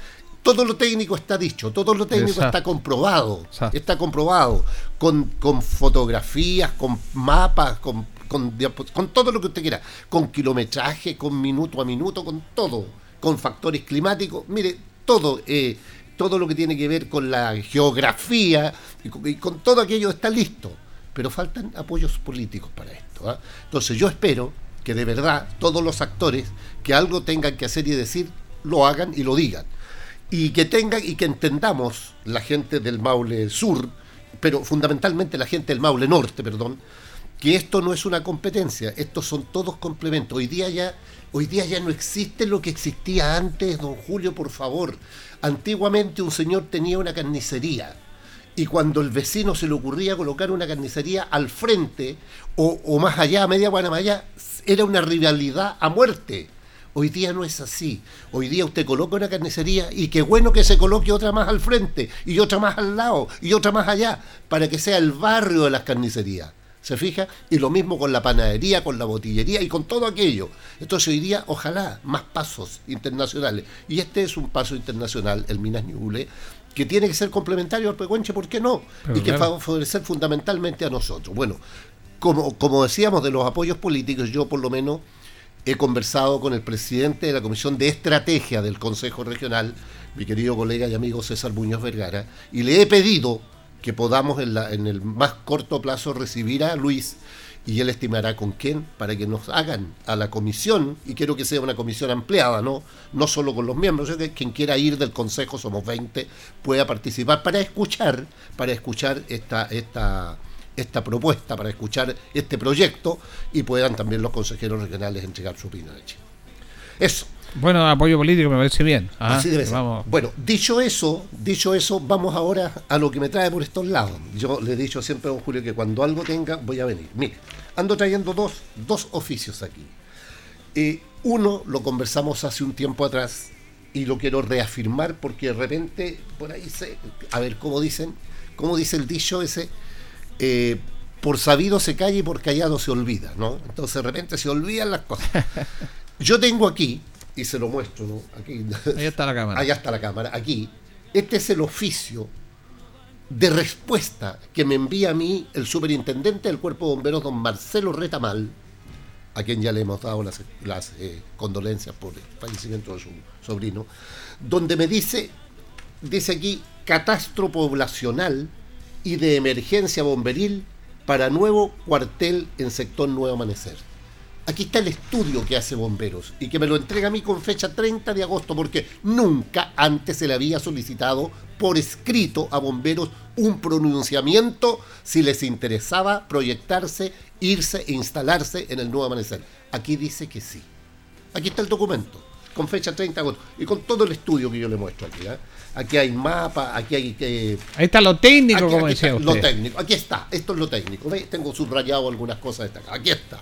todo lo técnico está dicho, todo lo técnico Exacto. está comprobado, está comprobado, con, con fotografías, con mapas, con, con, con todo lo que usted quiera, con kilometraje, con minuto a minuto, con todo, con factores climáticos, mire, todo, eh, todo lo que tiene que ver con la geografía y con, todo aquello está listo, pero faltan apoyos políticos para esto. ¿ah? Entonces yo espero que de verdad todos los actores que algo tengan que hacer y decir, lo hagan y lo digan y que tengan y que entendamos la gente del Maule Sur, pero fundamentalmente la gente del Maule Norte, perdón, que esto no es una competencia, estos son todos complementos. Hoy día ya, hoy día ya no existe lo que existía antes, don Julio, por favor. Antiguamente un señor tenía una carnicería y cuando el vecino se le ocurría colocar una carnicería al frente o, o más allá, a media guana más allá, era una rivalidad a muerte. Hoy día no es así. Hoy día usted coloca una carnicería y qué bueno que se coloque otra más al frente y otra más al lado y otra más allá para que sea el barrio de las carnicerías. ¿Se fija? Y lo mismo con la panadería, con la botillería y con todo aquello. Entonces hoy día, ojalá, más pasos internacionales. Y este es un paso internacional, el Minas Ñuble, que tiene que ser complementario al Pecuenche, ¿por qué no? Pero y que claro. favorecer fundamentalmente a nosotros. Bueno, como, como decíamos de los apoyos políticos, yo por lo menos he conversado con el presidente de la Comisión de Estrategia del Consejo Regional, mi querido colega y amigo César Muñoz Vergara, y le he pedido que podamos en, la- en el más corto plazo recibir a Luis y él estimará con quién para que nos hagan a la comisión, y quiero que sea una comisión ampliada, no, no solo con los miembros, que quien quiera ir del Consejo, somos 20, pueda participar para escuchar, para escuchar esta, esta, esta propuesta, para escuchar este proyecto y puedan también los consejeros regionales entregar su opinión. Eso. Bueno, apoyo político me parece bien. Ah, Así debe ser. Vamos. Bueno, dicho eso, dicho eso, vamos ahora a lo que me trae por estos lados. Yo le he dicho siempre a don Julio que cuando algo tenga, voy a venir. Mire, ando trayendo dos, dos oficios aquí. Eh, uno lo conversamos hace un tiempo atrás y lo quiero reafirmar porque de repente, por ahí se. A ver, ¿cómo dicen? ¿Cómo dice el dicho ese? Eh, por sabido se calla y por callado se olvida, ¿no? Entonces de repente se olvidan las cosas. Yo tengo aquí, y se lo muestro, ¿no? Aquí. Ahí está la cámara. Allá está la cámara, aquí. Este es el oficio de respuesta que me envía a mí el superintendente del Cuerpo de Bomberos, don Marcelo Retamal, a quien ya le hemos dado las, las, eh, condolencias por el fallecimiento de su sobrino, donde me dice, dice aquí, catastro poblacional y de emergencia bomberil para nuevo cuartel en sector Nuevo Amanecer. Aquí está el estudio que hace Bomberos y que me lo entrega a mí con fecha 30 de agosto porque nunca antes se le había solicitado por escrito a Bomberos un pronunciamiento si les interesaba proyectarse irse e instalarse en el nuevo amanecer. Aquí dice que sí. Aquí está el documento, con fecha 30 de agosto, y con todo el estudio que yo le muestro aquí. ¿eh? Aquí hay mapa, aquí hay... eh, Ahí está lo técnico, Aquí- como aquí decía está usted. Lo técnico, aquí está, esto es lo técnico. ¿Ve? Tengo subrayado algunas cosas destacadas. Aquí está.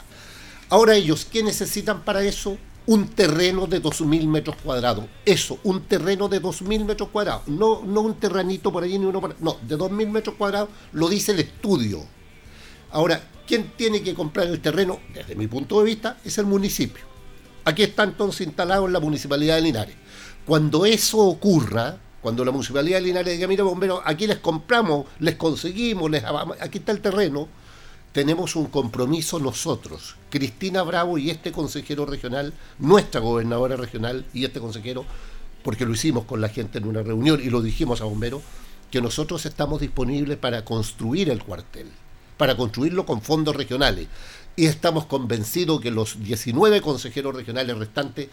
Ahora ellos, ¿qué necesitan para eso? Un terreno de 2.000 metros cuadrados. Eso, un terreno de 2.000 metros cuadrados. No, no un terrenito por allí ni uno por No, de 2.000 metros cuadrados lo dice el estudio. Ahora, ¿quién tiene que comprar el terreno? Desde mi punto de vista, es el municipio. Aquí está entonces instalado en la Municipalidad de Linares. Cuando eso ocurra, cuando la Municipalidad de Linares diga, mira bomberos, aquí les compramos, les conseguimos, les aquí está el terreno, tenemos un compromiso nosotros, Cristina Bravo y este consejero regional, nuestra gobernadora regional y este consejero, porque lo hicimos con la gente en una reunión y lo dijimos a bomberos, que nosotros estamos disponibles para construir el cuartel, para construirlo con fondos regionales. Y estamos convencidos que los 19 consejeros regionales restantes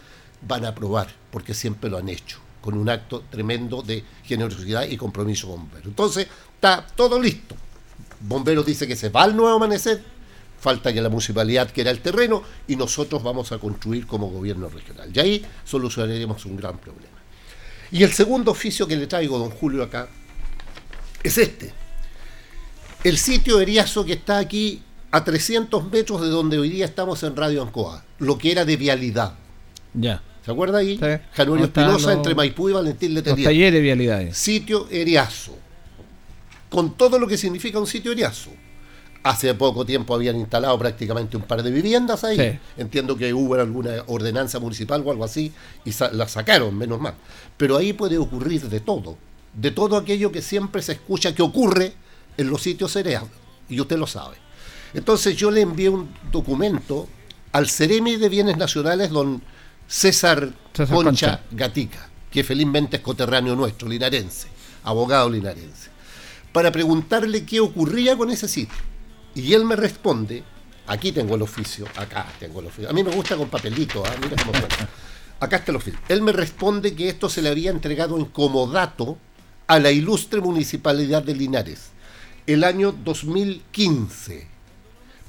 van a aprobar, porque siempre lo han hecho, con un acto tremendo de generosidad y compromiso con bomberos. Entonces, está todo listo. Bomberos dice que se va al nuevo amanecer, falta que la municipalidad quiera el terreno y nosotros vamos a construir como gobierno regional. Y ahí solucionaremos un gran problema. Y el segundo oficio que le traigo, don Julio, acá, es este. El sitio Eriazo que está aquí a 300 metros de donde hoy día estamos en Radio Ancoa, lo que era de vialidad. Ya. ¿Se acuerda ahí? Sí. Januario ¿Dónde están Espinosa los- entre Maipú y Valentín Los Letelier. talleres de vialidades. Sitio Eriazo. Con todo lo que significa un sitio Eriazo. Hace poco tiempo habían instalado prácticamente un par de viviendas ahí. Sí. Entiendo que hubo alguna ordenanza municipal o algo así y sa- la sacaron, menos mal. Pero ahí puede ocurrir de todo. De todo aquello que siempre se escucha que ocurre en los sitios Eriazo. Y usted lo sabe. Entonces yo le envié un documento al Ceremi de Bienes Nacionales, don César, César Concha, Concha. Gatica, que felizmente es coterráneo nuestro, linarense, abogado linarense, para preguntarle qué ocurría con ese sitio. Y él me responde, aquí tengo el oficio, acá tengo el oficio. A mí me gusta con papelito, ¿ah? mira cómo suena. Acá está el oficio. Él me responde que esto se le había entregado en comodato a la ilustre municipalidad de Linares el año 2015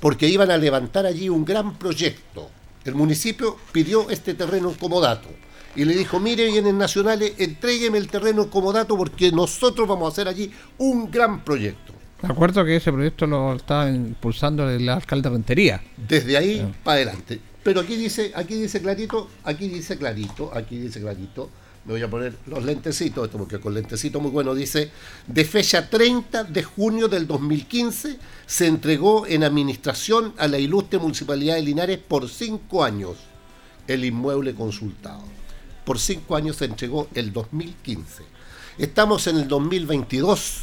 porque iban a levantar allí un gran proyecto. El municipio pidió este terreno en comodato y le dijo, mire, bienes nacionales, entrégueme el terreno en comodato porque nosotros vamos a hacer allí un gran proyecto. Me acuerdo que ese proyecto lo estaba impulsando el alcalde Rentería. Desde ahí para adelante. Pero aquí dice, aquí dice clarito, aquí dice clarito, aquí dice clarito. Me voy a poner los lentecitos, esto porque con lentecito muy bueno dice, de fecha 30 de junio del 2015 se entregó en administración a la ilustre Municipalidad de Linares por cinco años el inmueble consultado. Por cinco años se entregó el 2015. Estamos en el 2022,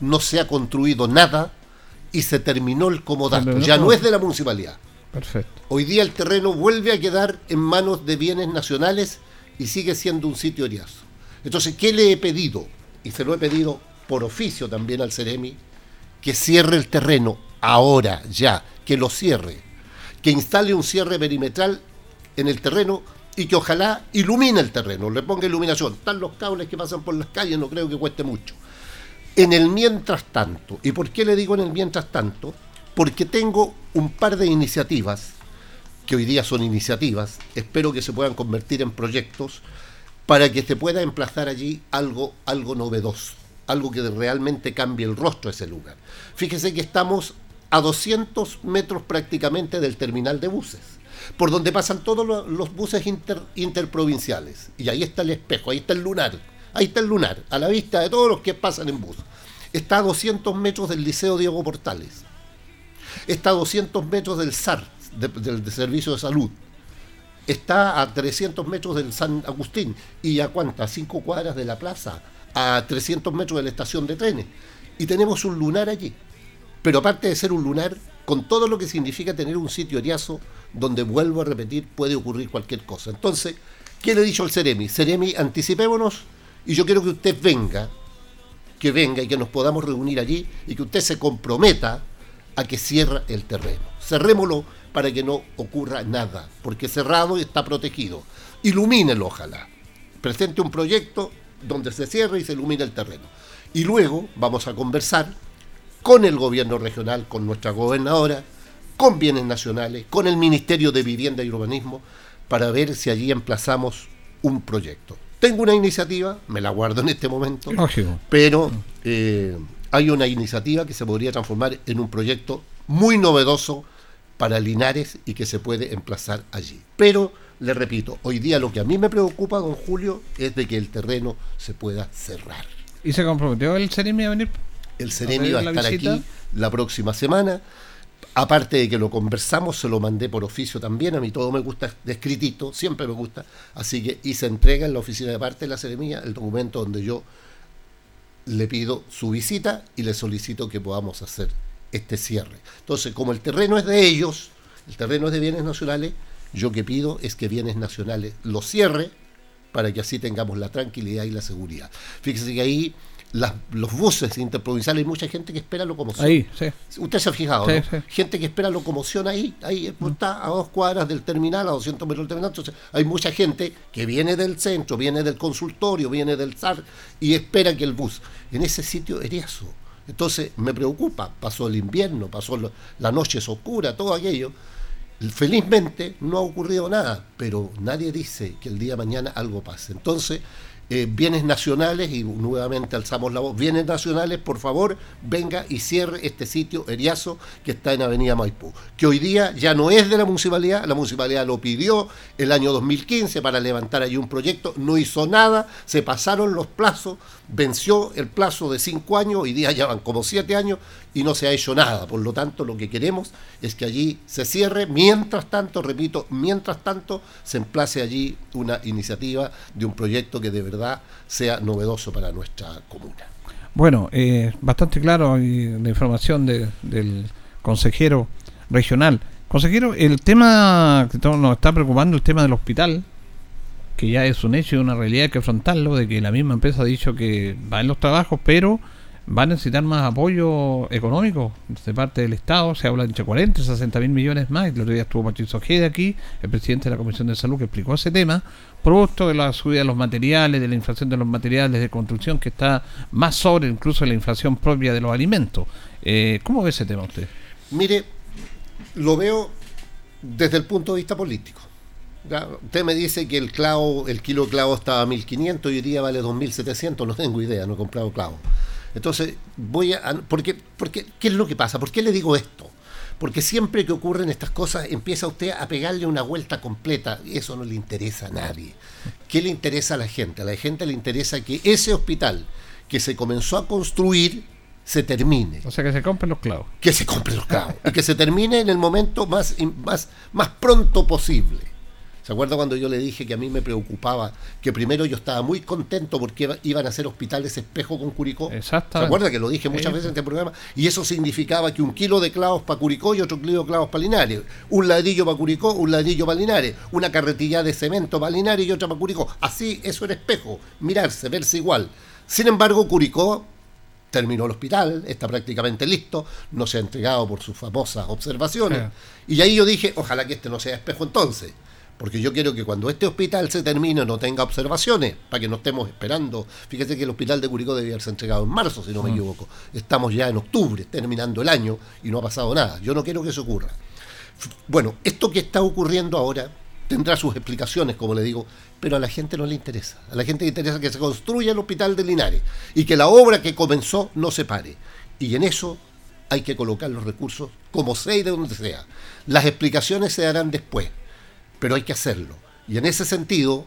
no se ha construido nada y se terminó el comodato. Ya no es de la municipalidad. Perfecto. Hoy día el terreno vuelve a quedar en manos de bienes nacionales y sigue siendo un sitio Eriazo. Entonces, ¿qué le he pedido? Y se lo he pedido por oficio también al Ceremi, que cierre el terreno ahora, ya, que lo cierre, que instale un cierre perimetral en el terreno y que ojalá ilumine el terreno, le ponga iluminación. Están los cables que pasan por las calles, no creo que cueste mucho. En el mientras tanto, ¿y por qué le digo en el mientras tanto? Porque tengo un par de iniciativas, que hoy día son iniciativas, espero que se puedan convertir en proyectos, para que se pueda emplazar allí algo, algo novedoso, algo que realmente cambie el rostro de ese lugar. Fíjese que estamos a 200 metros prácticamente del terminal de buses, por donde pasan todos lo- los buses inter- interprovinciales. Y ahí está el espejo, ahí está el lunar, ahí está el lunar, a la vista de todos los que pasan en bus. Está a 200 metros del Liceo Diego Portales. Está a 200 metros del SAR, de- del de Servicio de Salud. Está a 300 metros del San Agustín. ¿Y a cuántas? Cinco cuadras de la plaza. A 300 metros de la estación de trenes. Y tenemos un lunar allí. Pero aparte de ser un lunar, con todo lo que significa tener un sitio eriazo, donde vuelvo a repetir, puede ocurrir cualquier cosa. Entonces, ¿qué le he dicho al Ceremi? Ceremi, anticipémonos y yo quiero que usted venga, que venga y que nos podamos reunir allí y que usted se comprometa a que cierre el terreno. Cerrémoslo para que no ocurra nada, porque cerrado está protegido. Ilumínelo, ojalá. Presente un proyecto donde se cierre y se ilumine el terreno. Y luego vamos a conversar con el gobierno regional, con nuestra gobernadora, con bienes nacionales, con el Ministerio de Vivienda y Urbanismo, para ver si allí emplazamos un proyecto. Tengo una iniciativa, me la guardo en este momento, Lógico. pero eh, hay una iniciativa que se podría transformar en un proyecto muy novedoso para Linares y que se puede emplazar allí. Pero, le repito, hoy día lo que a mí me preocupa, don Julio, es de que el terreno se pueda cerrar. ¿Y se comprometió el Ceremi a venir? El Ceremi va a estar visita? aquí la próxima semana. Aparte de que lo conversamos, se lo mandé por oficio también. A mí todo me gusta de escritito, siempre me gusta. Así que, y se entrega en la oficina de parte de la Ceremía el documento donde yo le pido su visita y le solicito que podamos hacer este cierre. Entonces, como el terreno es de ellos, el terreno es de bienes nacionales, yo que pido es que bienes nacionales lo cierre para que así tengamos la tranquilidad y la seguridad. Fíjese que ahí las- los buses interprovinciales hay mucha gente que espera locomoción. Ahí, sí. Usted se ha fijado, Sí, ¿no? sí. Gente que espera locomoción ahí, ahí está a dos cuadras del terminal, a 200 metros del terminal. Entonces, hay mucha gente que viene del centro, viene del consultorio, viene del SAR y espera que el bus. En ese sitio eso. Entonces, me preocupa. Pasó el invierno, pasó lo- la noche es oscura, todo aquello. Felizmente no ha ocurrido nada, pero nadie dice que el día de mañana algo pase. Entonces, eh, bienes nacionales, y nuevamente alzamos la voz, bienes nacionales, por favor, venga y cierre este sitio Eriazo que está en Avenida Maipú, que hoy día ya no es de la municipalidad, la municipalidad lo pidió el año 2015 para levantar allí un proyecto, no hizo nada, se pasaron los plazos, venció el plazo de cinco años, hoy día ya van como siete años y no se ha hecho nada. Por lo tanto, lo que queremos es que allí se cierre. Mientras tanto, repito, mientras tanto, se emplace allí una iniciativa de un proyecto que de verdad sea novedoso para nuestra comuna. Bueno, eh, bastante claro y la información de- del consejero regional. Consejero, el tema que nos está preocupando, el tema del hospital, que ya es un hecho y una realidad que afrontarlo, de que la misma empresa ha dicho que va en los trabajos, pero va a necesitar más apoyo económico de parte del Estado. Se habla de entre 40 y 60 mil millones más. El otro día estuvo Patricio Ojeda aquí, el presidente de la Comisión de Salud, que explicó ese tema, producto de la subida de los materiales, de la inflación de los materiales de construcción, que está más sobre incluso la inflación propia de los alimentos. Eh, ¿Cómo ve ese tema usted? Mire, lo veo desde el punto de vista político. Usted me dice que el clavo, el kilo de clavo estaba a 1500 y hoy día vale 2700, no tengo idea, no he comprado clavo. Entonces, voy a. Porque, porque, ¿Qué es lo que pasa? ¿Por qué le digo esto? Porque siempre que ocurren estas cosas empieza usted a pegarle una vuelta completa y eso no le interesa a nadie. ¿Qué le interesa a la gente? A la gente le interesa que ese hospital que se comenzó a construir se termine. O sea, que se compren los clavos. Que se compren los clavos y que se termine en el momento más, más, más pronto posible. ¿Se acuerda cuando yo le dije que a mí me preocupaba que primero yo estaba muy contento porque iba- iban a ser hospitales espejo con Curicó? Exactamente. ¿Se acuerda que lo dije muchas Sí. veces en este programa? Y eso significaba que un kilo de clavos para Curicó y otro kilo de clavos para Linares. Un ladrillo para Curicó, un ladrillo para Linares. Una carretilla de cemento para Linares y otra para Curicó. Así, eso era espejo. Mirarse, verse igual. Sin embargo, Curicó terminó el hospital, está prácticamente listo, no se ha entregado por sus famosas observaciones. Y ahí yo dije, ojalá que este no sea espejo entonces, porque yo quiero que cuando este hospital se termine no tenga observaciones, para que no estemos esperando. Fíjese que el hospital de Curicó debía haberse entregado en marzo, si no me Mm. equivoco. Estamos ya en octubre, terminando el año, y no ha pasado nada. Yo no quiero que eso ocurra. Bueno, esto que está ocurriendo ahora tendrá sus explicaciones, como le digo, pero a la gente no le interesa. A la gente le interesa que se construya el hospital de Linares y que la obra que comenzó no se pare. Y en eso hay que colocar los recursos como sea y de donde sea. Las explicaciones se darán después, pero hay que hacerlo. Y en ese sentido,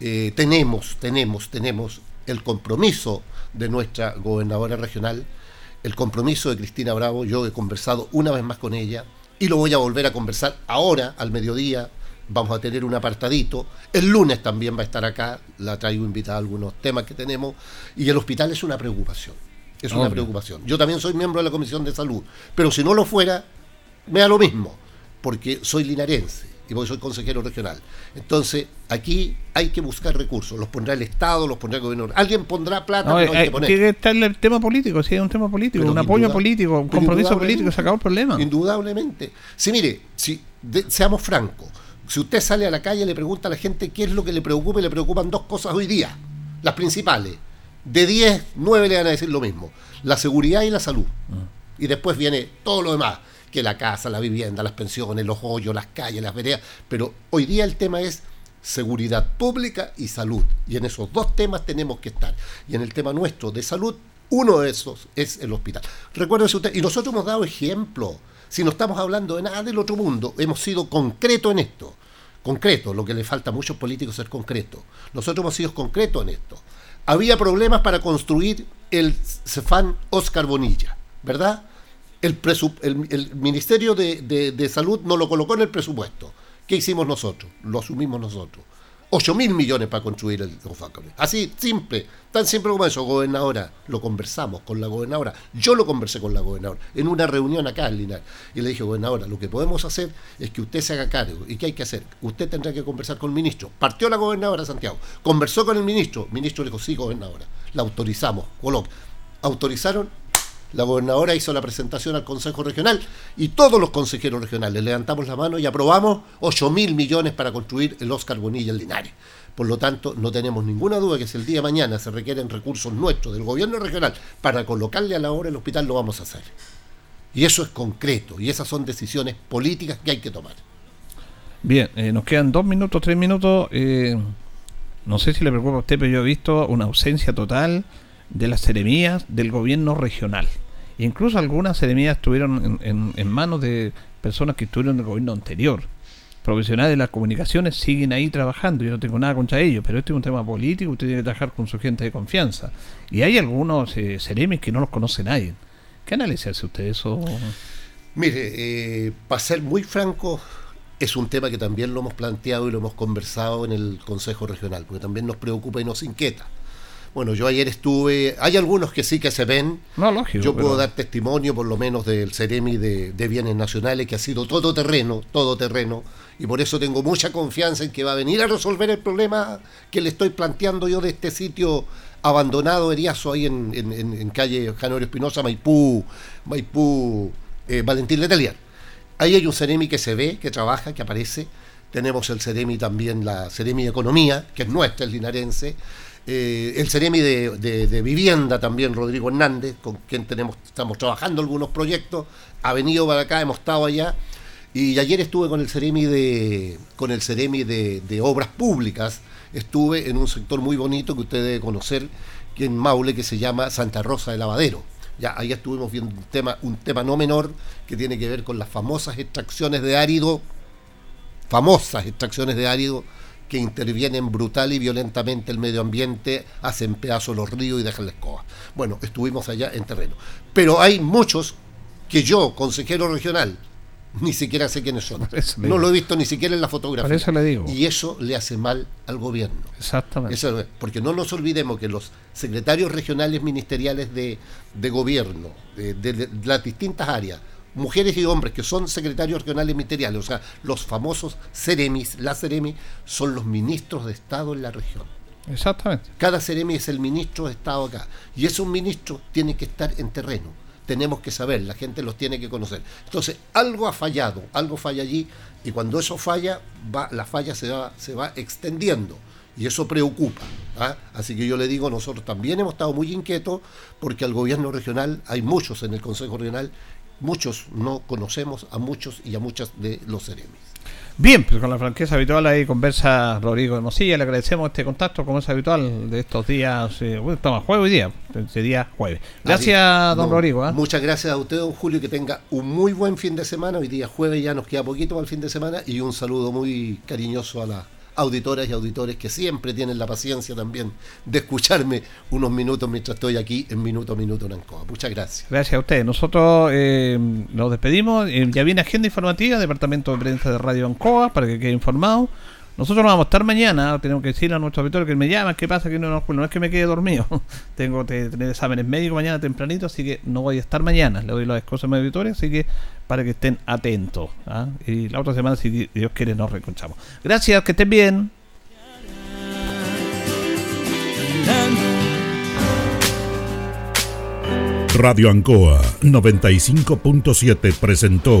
eh, tenemos, tenemos, tenemos el compromiso de nuestra gobernadora regional, el compromiso de Cristina Bravo. Yo he conversado una vez más con ella y lo voy a volver a conversar ahora, al mediodía. Vamos a tener un apartadito. El lunes también va a estar acá. La traigo invitada a algunos temas que tenemos. Y el hospital es una preocupación. Es una preocupación. Yo también soy miembro de la Comisión de Salud. Pero si no lo fuera, me da lo mismo. Porque soy linarense y porque soy consejero regional. Entonces, aquí hay que buscar recursos. Los pondrá el Estado, los pondrá el gobierno. Alguien pondrá plata, No, pero hay eh, que poner. tiene que estar el tema político, si es un tema político, Pero un apoyo político, un compromiso político, se acabó el problema. Indudablemente. Si mire, si de- seamos francos, si usted sale a la calle y le pregunta a la gente qué es lo que le preocupa, y le preocupan dos cosas hoy día, las principales. De 10, 9 le van a decir lo mismo, la seguridad y la salud. Ah. Y después viene todo lo demás. Que la casa, la vivienda, las pensiones, los hoyos, las calles, las veredas, pero hoy día el tema es seguridad pública y salud. Y en esos dos temas tenemos que estar. Y en el tema nuestro de salud, uno de esos es el hospital. Recuérdese usted, y nosotros hemos dado ejemplo. Si no estamos hablando de nada del otro mundo, hemos sido concretos en esto. Concreto, lo que le falta a muchos políticos es ser concreto. Nosotros hemos sido concretos en esto. Había problemas para construir el Cefán Oscar Bonilla, ¿verdad? El, Ministerio de, de- Salud no lo colocó en el presupuesto. ¿Qué hicimos nosotros? Lo asumimos nosotros. 8 mil millones para construir el Cefán. Así, simple, tan simple como eso, gobernadora. Lo conversamos con la gobernadora. Yo lo conversé con la gobernadora en una reunión acá en Linares. Y le dije, gobernadora, lo que podemos hacer es que usted se haga cargo. ¿Y qué hay que hacer? Usted tendrá que conversar con el ministro. Partió la gobernadora Santiago, conversó con el ministro. El ministro le dijo, sí, gobernadora. La autorizamos. Coloque. Autorizaron. La gobernadora hizo la presentación al Consejo Regional y todos los consejeros regionales levantamos la mano y aprobamos 8 mil millones para construir el Oscar Bonilla en Linares. Por lo tanto, no tenemos ninguna duda que si el día de mañana se requieren recursos nuestros del gobierno regional para colocarle a la obra el hospital, lo vamos a hacer. Y eso es concreto y esas son decisiones políticas que hay que tomar. Bien, eh, nos quedan dos minutos, tres minutos. eh, no sé si le preocupa a usted, pero yo he visto una ausencia total de las seremías del gobierno regional. Incluso algunas seremías estuvieron en, manos de personas que estuvieron en el gobierno anterior. Profesionales de las comunicaciones siguen ahí trabajando. Yo no tengo nada contra ellos, pero este es un tema político. Usted tiene que trabajar con su gente de confianza. Y hay algunos eh, que no los conoce nadie. ¿Qué análisis hace usted eso? Mire, eh, para ser muy franco, es un tema que también lo hemos planteado y lo hemos conversado en el Consejo Regional, porque también nos preocupa y nos inquieta. Bueno, yo ayer estuve, hay algunos que sí que se ven. No, lógico. Yo puedo pero- dar testimonio, por lo menos, del Ceremi de, de Bienes Nacionales, que ha sido todo terreno, todo terreno, y por eso tengo mucha confianza en que va a venir a resolver el problema que le estoy planteando yo de este sitio abandonado, Eriazo, ahí en, en- calle Janorio Espinosa, Maipú, Maipú, eh, Valentín Letelier. Ahí hay un Ceremi que se ve, que trabaja, que aparece. Tenemos el Ceremi también, la Ceremi Economía, que es nuestra, el linarense. Eh, el Ceremi de, Vivienda también, Rodrigo Hernández, con quien tenemos, estamos trabajando algunos proyectos. Ha venido para acá, hemos estado allá. Y ayer estuve con el Ceremi de, con el Ceremi de, Obras Públicas. Estuve en un sector muy bonito que usted debe conocer, que en Maule, que se llama Santa Rosa de Lavadero. Ya, ahí estuvimos viendo un tema, un tema no menor que tiene que ver con las famosas extracciones de árido, famosas extracciones de árido que intervienen brutal y violentamente el medio ambiente, hacen pedazos los ríos y dejan la escoba. Bueno, estuvimos allá en terreno. Pero hay muchos que yo, consejero regional, ni siquiera sé quiénes son. No lo he visto ni siquiera en la fotografía. Por eso le digo. Y eso le hace mal al gobierno. Exactamente. Eso es, porque no nos olvidemos que los secretarios regionales ministeriales de, de gobierno, de, de- de las distintas áreas, mujeres y hombres que son secretarios regionales ministeriales, o sea, los famosos Ceremis, la Ceremi, son los ministros de Estado en la región. Exactamente. Cada Ceremi es el ministro de Estado acá. Y esos ministros tienen que estar en terreno. Tenemos que saber, la gente los tiene que conocer. Entonces, algo ha fallado, algo falla allí, y cuando eso falla, va, la falla se va, se va extendiendo. Y eso preocupa. ¿ah? Así que yo le digo, nosotros también hemos estado muy inquietos porque al gobierno regional, hay muchos en el Consejo Regional, muchos no conocemos a muchos y a muchas de los Ceremis. Bien, pues con la franqueza habitual ahí conversa Rodrigo de Mosilla. Le agradecemos este contacto, como es habitual, de estos días. Eh, bueno, estamos jueves hoy día, este día jueves. Gracias, Así- don no, Rodrigo. ¿ah? Muchas gracias a usted, don Julio, que tenga un muy buen fin de semana. Hoy día jueves ya nos queda poquito para el fin de semana y un saludo muy cariñoso a las auditoras y auditores que siempre tienen la paciencia también de escucharme unos minutos mientras estoy aquí en Minuto a Minuto en Ancoa. Muchas gracias. Gracias a ustedes. Nosotros eh, nos despedimos. Eh, ya viene agenda informativa, Departamento de Prensa de Radio Ancoa, para que quede informado. Nosotros no vamos a estar mañana, tenemos que decirle a nuestros auditores que me llaman, qué pasa, que no, no, no es que me quede dormido. Tengo que tener exámenes médicos mañana tempranito, así que no voy a estar mañana. Le doy las cosas a mis auditores, así que para que estén atentos. ¿ah? Y la otra semana, si Dios quiere, nos reencontramos. Gracias, que estén bien. Radio Ancoa 95.7 presentó